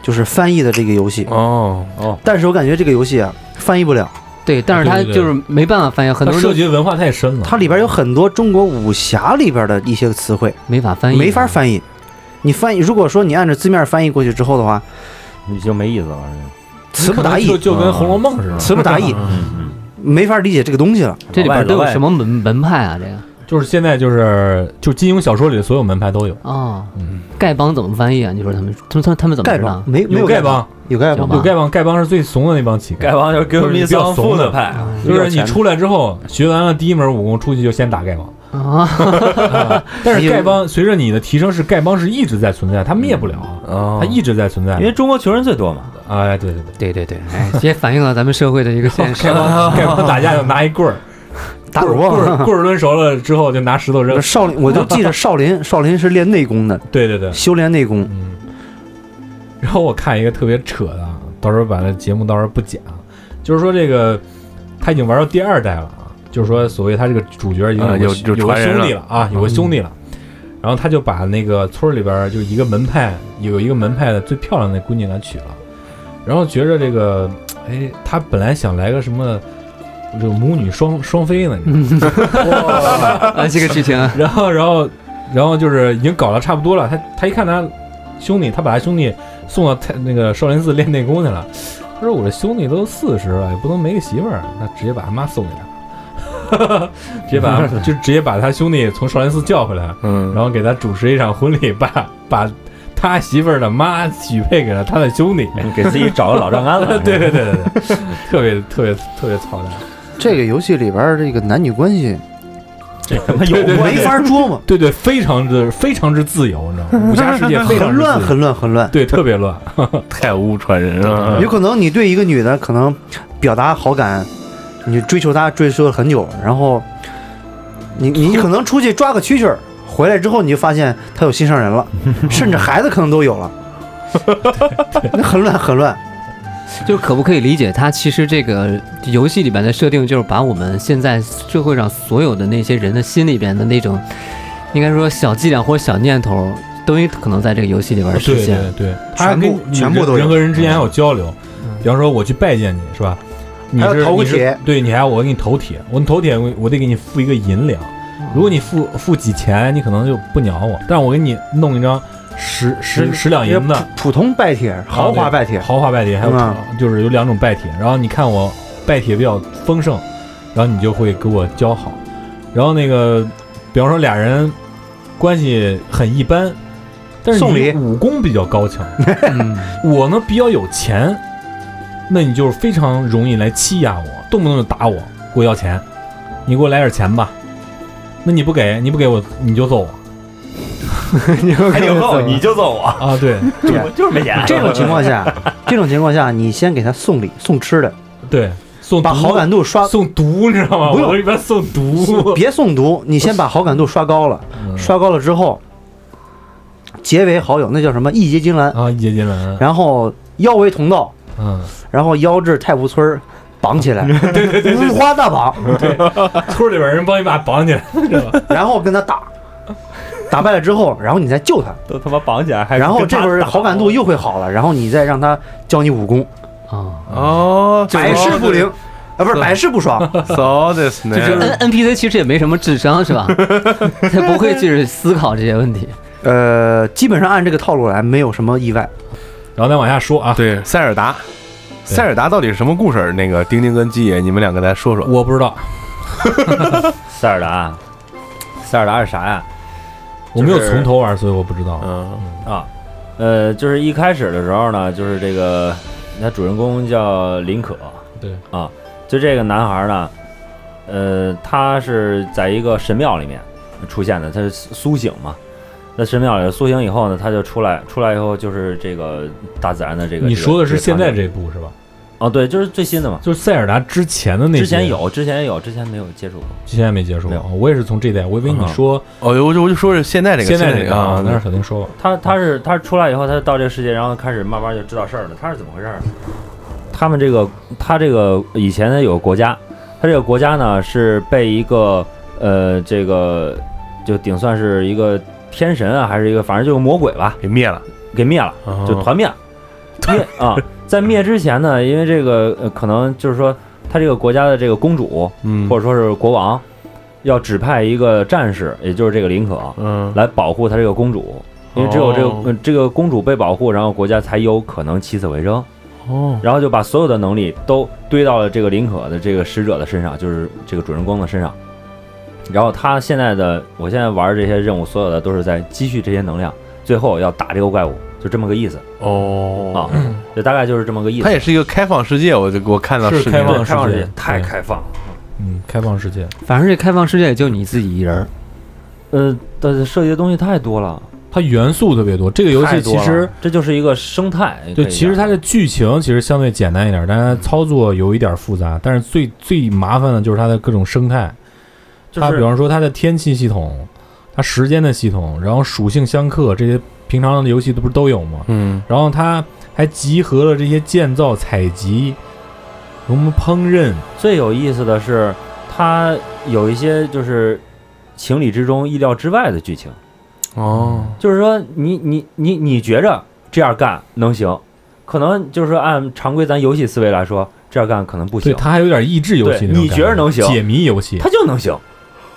就是翻译的这个游戏。哦哦，但是我感觉这个游戏啊，翻译不了，对，但是他对对对就是没办法翻译，很它多人涉及文化太深了，它里边有很多中国武侠里边的一些词汇没法翻译，没法翻译。你翻译，如果说你按照字面翻译过去之后的话，你就没意思了。词不达意就，跟《红楼梦》似的，词不达意，没法理解这个东西了。这里边都有什么门门派啊？这个就是现在就是就金庸小说里的所有门派都有，啊，嗯，丐帮怎么翻译啊？你说他们他们他们怎么丐知道？帮？没没有丐帮，有丐帮有吧有丐帮，丐帮是最怂的那帮乞丐，丐帮就是革命丧父的派，就是你出来之后学完了第一门武功，出去就先打丐帮。啊，但是丐帮随着你的提升，是丐帮是一直在存在，它灭不了，哦。它一直在存在。因。为中国穷人最多嘛。哎，对对对，对对对，哎，这也反映了咱们社会的一个现实。丐。帮丐帮打架就拿一棍儿，打棍儿棍儿 棍儿抡熟了之后就拿石头扔。少林，我就记着少林，少林是练内功的，对对对，修炼内功。嗯。然后我看一个特别扯的，啊，到时候把那节目到时候不剪啊，就是说这个他已经玩到第二代了啊，就是说所谓他这个主角已经有有兄弟了啊，有个兄弟了。然后他就把那个村里边就一个门派有一个门派的最漂亮的姑娘给娶了，然后觉着这个，哎，他本来想来个什么，这个母女双双飞呢，你知道吗啊，这个剧情啊，然后，然后，然后就是已经搞得差不多了。他他一看他兄弟，他把他兄弟送到太那个少林寺练内功去了。他说：“我这兄弟都四十了，也不能没个媳妇儿，那直接把他妈送给他，直接把就直接把他兄弟从少林寺叫回来，嗯，然后给他主持一场婚礼，把把他媳妇儿的妈许配给了他的兄弟。给自己找个老丈人了。对对对对对，特别特别特别操蛋。这个游戏里边这个男女关系这他妈有没法琢磨，对对，非常之非常之自由，你知道吗？武侠世界非常很乱，之自由很乱，很乱。对，特别乱。太污传人了有！可能你对一个女的可能表达好感，你追求她追求了很久，然后你你可能出去抓个蛐蛐儿，回来之后你就发现她有心上人了，甚至孩子可能都有了，那很乱很乱。就可不可以理解，它其实这个游戏里边的设定就是把我们现在社会上所有的那些人的心里边的那种，应该说小伎俩或者小念头，都有可能在这个游戏里边实现。对对，他全部跟全部都有人人和人之间还有交流。比方说我去拜见你是吧？你是铁对你还要我给你投铁，我投铁我我得给你付一个银两。如果你付付几钱，你可能就不鸟我，但是我给你弄一张十十十两银子，普通拜帖，豪华拜帖，豪华拜帖，还有嗯。就是有两种拜帖，然后你看我拜帖比较丰盛，然后你就会给我交好，然后那个比方说俩人关系很一般，但是你武功比较高强，嗯，我呢比较有钱，那你就是非常容易来欺压我，动不动就打我，给我要钱，你给我来点钱吧，那你不给，你不给我你就揍我还挺厚，你就揍我，啊，对 我就是没钱。这种 情况下，这种情况下，你先给他送礼送吃的，对，送把好感度刷，送毒，你知道吗？不用我里边送毒，别送毒，你先把好感度刷高了，嗯刷高了之后，结为好友，那叫什么义结金兰，啊，一结金兰，然后邀为同道，嗯，然后邀至太湖村儿绑起来，对对对，五花大绑，对村里边人帮你把他绑起来，知道吧？然后跟他打，打败了之后，然后你再救他，都他妈绑起来，还然后这会儿好感度又会好了，然后你再让他教你武功，啊，哦，百试不灵，啊不是百试不爽，，so this 就是 N N P C 其实也没什么智商是吧？他不会去思考这些问题。呃，基本上按这个套路来，没有什么意外。然后再往下说啊，对，塞尔达。塞尔达到底是什么故事？那个丁丁跟鸡爷，你们两个来说说。我不知道，塞尔达，塞尔达是啥呀？我没有从头玩，所以我不知道。嗯啊，呃，就是一开始的时候呢，就是这个，他主人公叫林可，对啊，就这个男孩呢，呃，他是在一个神庙里面出现的，他是苏醒嘛。在神庙里苏醒以后呢，他就出来，出来以后就是这个大自然的这个。你说的是现在这部是吧？哦，对，就是最新的嘛。就是塞尔达之前的那些之前，有，之前有，之前没有接触过。之前没接触。过我也是从这代，我以为你嗯说哦，我就我就说是现在这个，现在这个啊，那是小丁说吧。他他是他出来以后，他到这个世界，然后开始慢慢就知道事儿了。他是怎么回事儿？他们这个他这个以前呢有个国家，他这个国家呢是被一个呃这个就顶算是一个天神啊，还是一个反正就是魔鬼吧，给灭了，给灭了，哦就团灭了。灭啊，在灭之前呢，因为这个呃可能就是说他这个国家的这个公主嗯或者说是国王，要指派一个战士，也就是这个林可，嗯来保护他这个公主，因为只有这个、哦呃这个公主被保护，然后国家才有可能起死回生。哦然后就把所有的能力都堆到了这个林可的这个使者的身上，就是这个主人公的身上。然后他现在的，我现在玩这些任务，所有的都是在积蓄这些能量，最后要打这个怪物，就这么个意思哦啊，就大概就是这么个意思。它也是一个开放世界，我就我看到是开放世界对开放世界太开放了。嗯，开放世界。反正这开放世界也就你自己一人儿。呃，的设计的东西太多了，它元素特别多。这个游戏其实这就是一个生态。对，其实它的剧情其实相对简单一点，但是它操作有一点复杂。但是最最麻烦的就是它的各种生态。它比方说它的天气系统，它时间的系统，然后属性相克这些平常的游戏都不是都有吗？嗯。然后它还集合了这些建造、采集、什么烹饪，最有意思的是，它有一些就是情理之中、意料之外的剧情。哦。就是说你，你你你觉着这样干能行，可能就是说按常规咱游戏思维来说，这样干可能不行。对，它还有点益智游戏对你那种感觉着能行。解谜游戏。它就能行。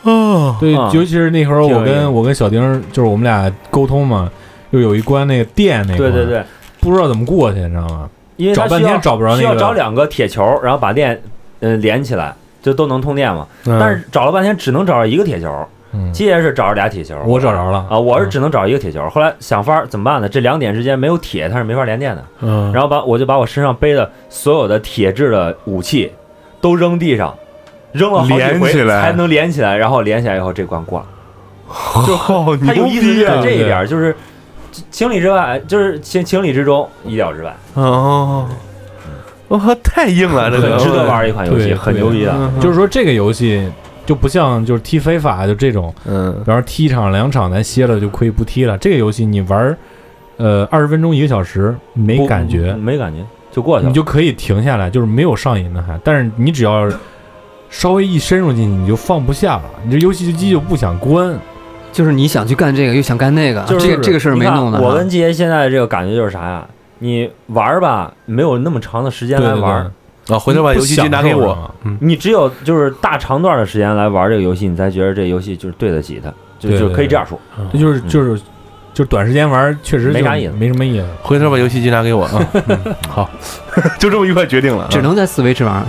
哦。对，啊尤其是那会儿我跟我跟小丁儿，就是我们俩沟通嘛，又有一关那个电那个对对，对，不知道怎么过去，你知道吗？因为找半天找不着那需要找两个铁球，然后把电呃连起来，就都能通电嘛。嗯但是找了半天只能找着一个铁球，嗯，基爷是找着俩铁球，我找着了啊，我是嗯只能找一个铁球。后来想法儿怎么办呢？这两点之间没有铁，它是没法连电的。嗯然后把我就把我身上背的所有的铁质的武器都扔地上，扔了好几回连起来才能连起来，然后连起来以后这关过了。哦它有意思在这一点儿，就是情理之外，就是情情理之中，意料之外，哦，哇，太硬了，这个很值得玩一款游戏，很牛逼的。嗯就是说这个游戏就不像就是踢非法就这种，嗯比方说踢一场两场咱歇了就可以不踢了。这个游戏你玩呃二十分钟一个小时没感觉，没感觉就过去了。你就可以停下来，就是没有上瘾的还。但是你只要稍微一深入进去，你就放不下了，你这游戏机就不想关。就是你想去干这个，又想干那个，就是这个这个事儿没弄的。我跟季爷现在这个感觉就是啥呀？你玩儿吧，没有那么长的时间来玩儿，对，啊，回头把游戏机拿给我你只有就是大长段的时间来玩这个游戏，你才觉得这游戏就是对得起它，就就可以这样说。这就是嗯就是就是短时间玩，确实没啥意思没什么意思。回头把游戏机拿给我啊。嗯好，就这么愉快决定了啊。只能在 Switch 玩，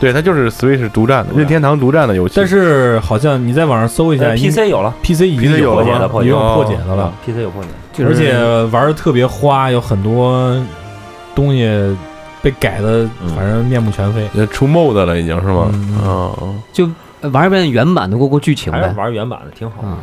对，它就是 Switch 独占的，任天堂独占的游戏。但是好像你在网上搜一下，PC 有了 PC 已经有破解的，破解已经有哦破解的了啊。，PC 有破解。而且玩的特别花，有很多东西被改的，嗯反正面目全非。呃出 mod 了，已经是吗？嗯嗯，就玩一遍原版的过过剧情呗。玩原版的挺好。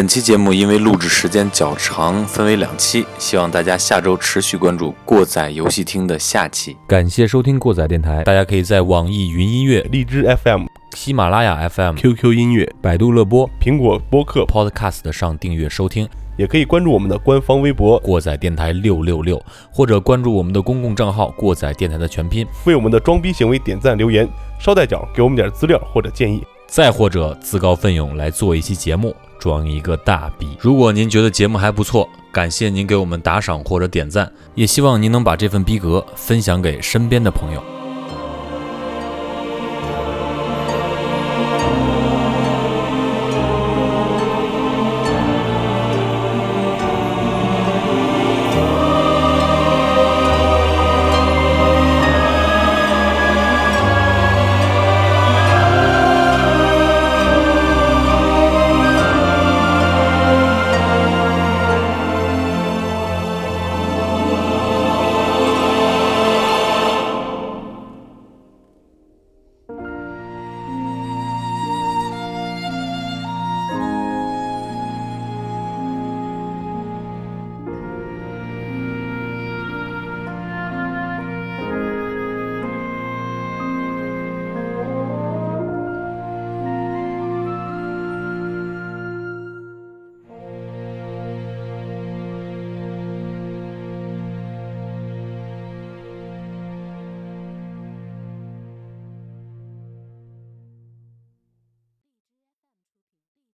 嗯，本期节目因为录制时间较长，分为两期，希望大家下周持续关注过载游戏厅的下期。感谢收听过载电台，大家可以在网易云音乐、荔枝 FM、喜马拉雅 FM、QQ 音乐、百度乐播、苹果播客，Podcast 上订阅收听也可以关注我们的官方微博，过载电台六六六，或者关注我们的公共账号“过载电台”的全拼，为我们的装逼行为点赞留言，捎带脚给我们点资料或者建议。再或者自告奋勇来做一期节目，装一个大逼。如果您觉得节目还不错，感谢您给我们打赏或者点赞，也希望您能把这份逼格分享给身边的朋友。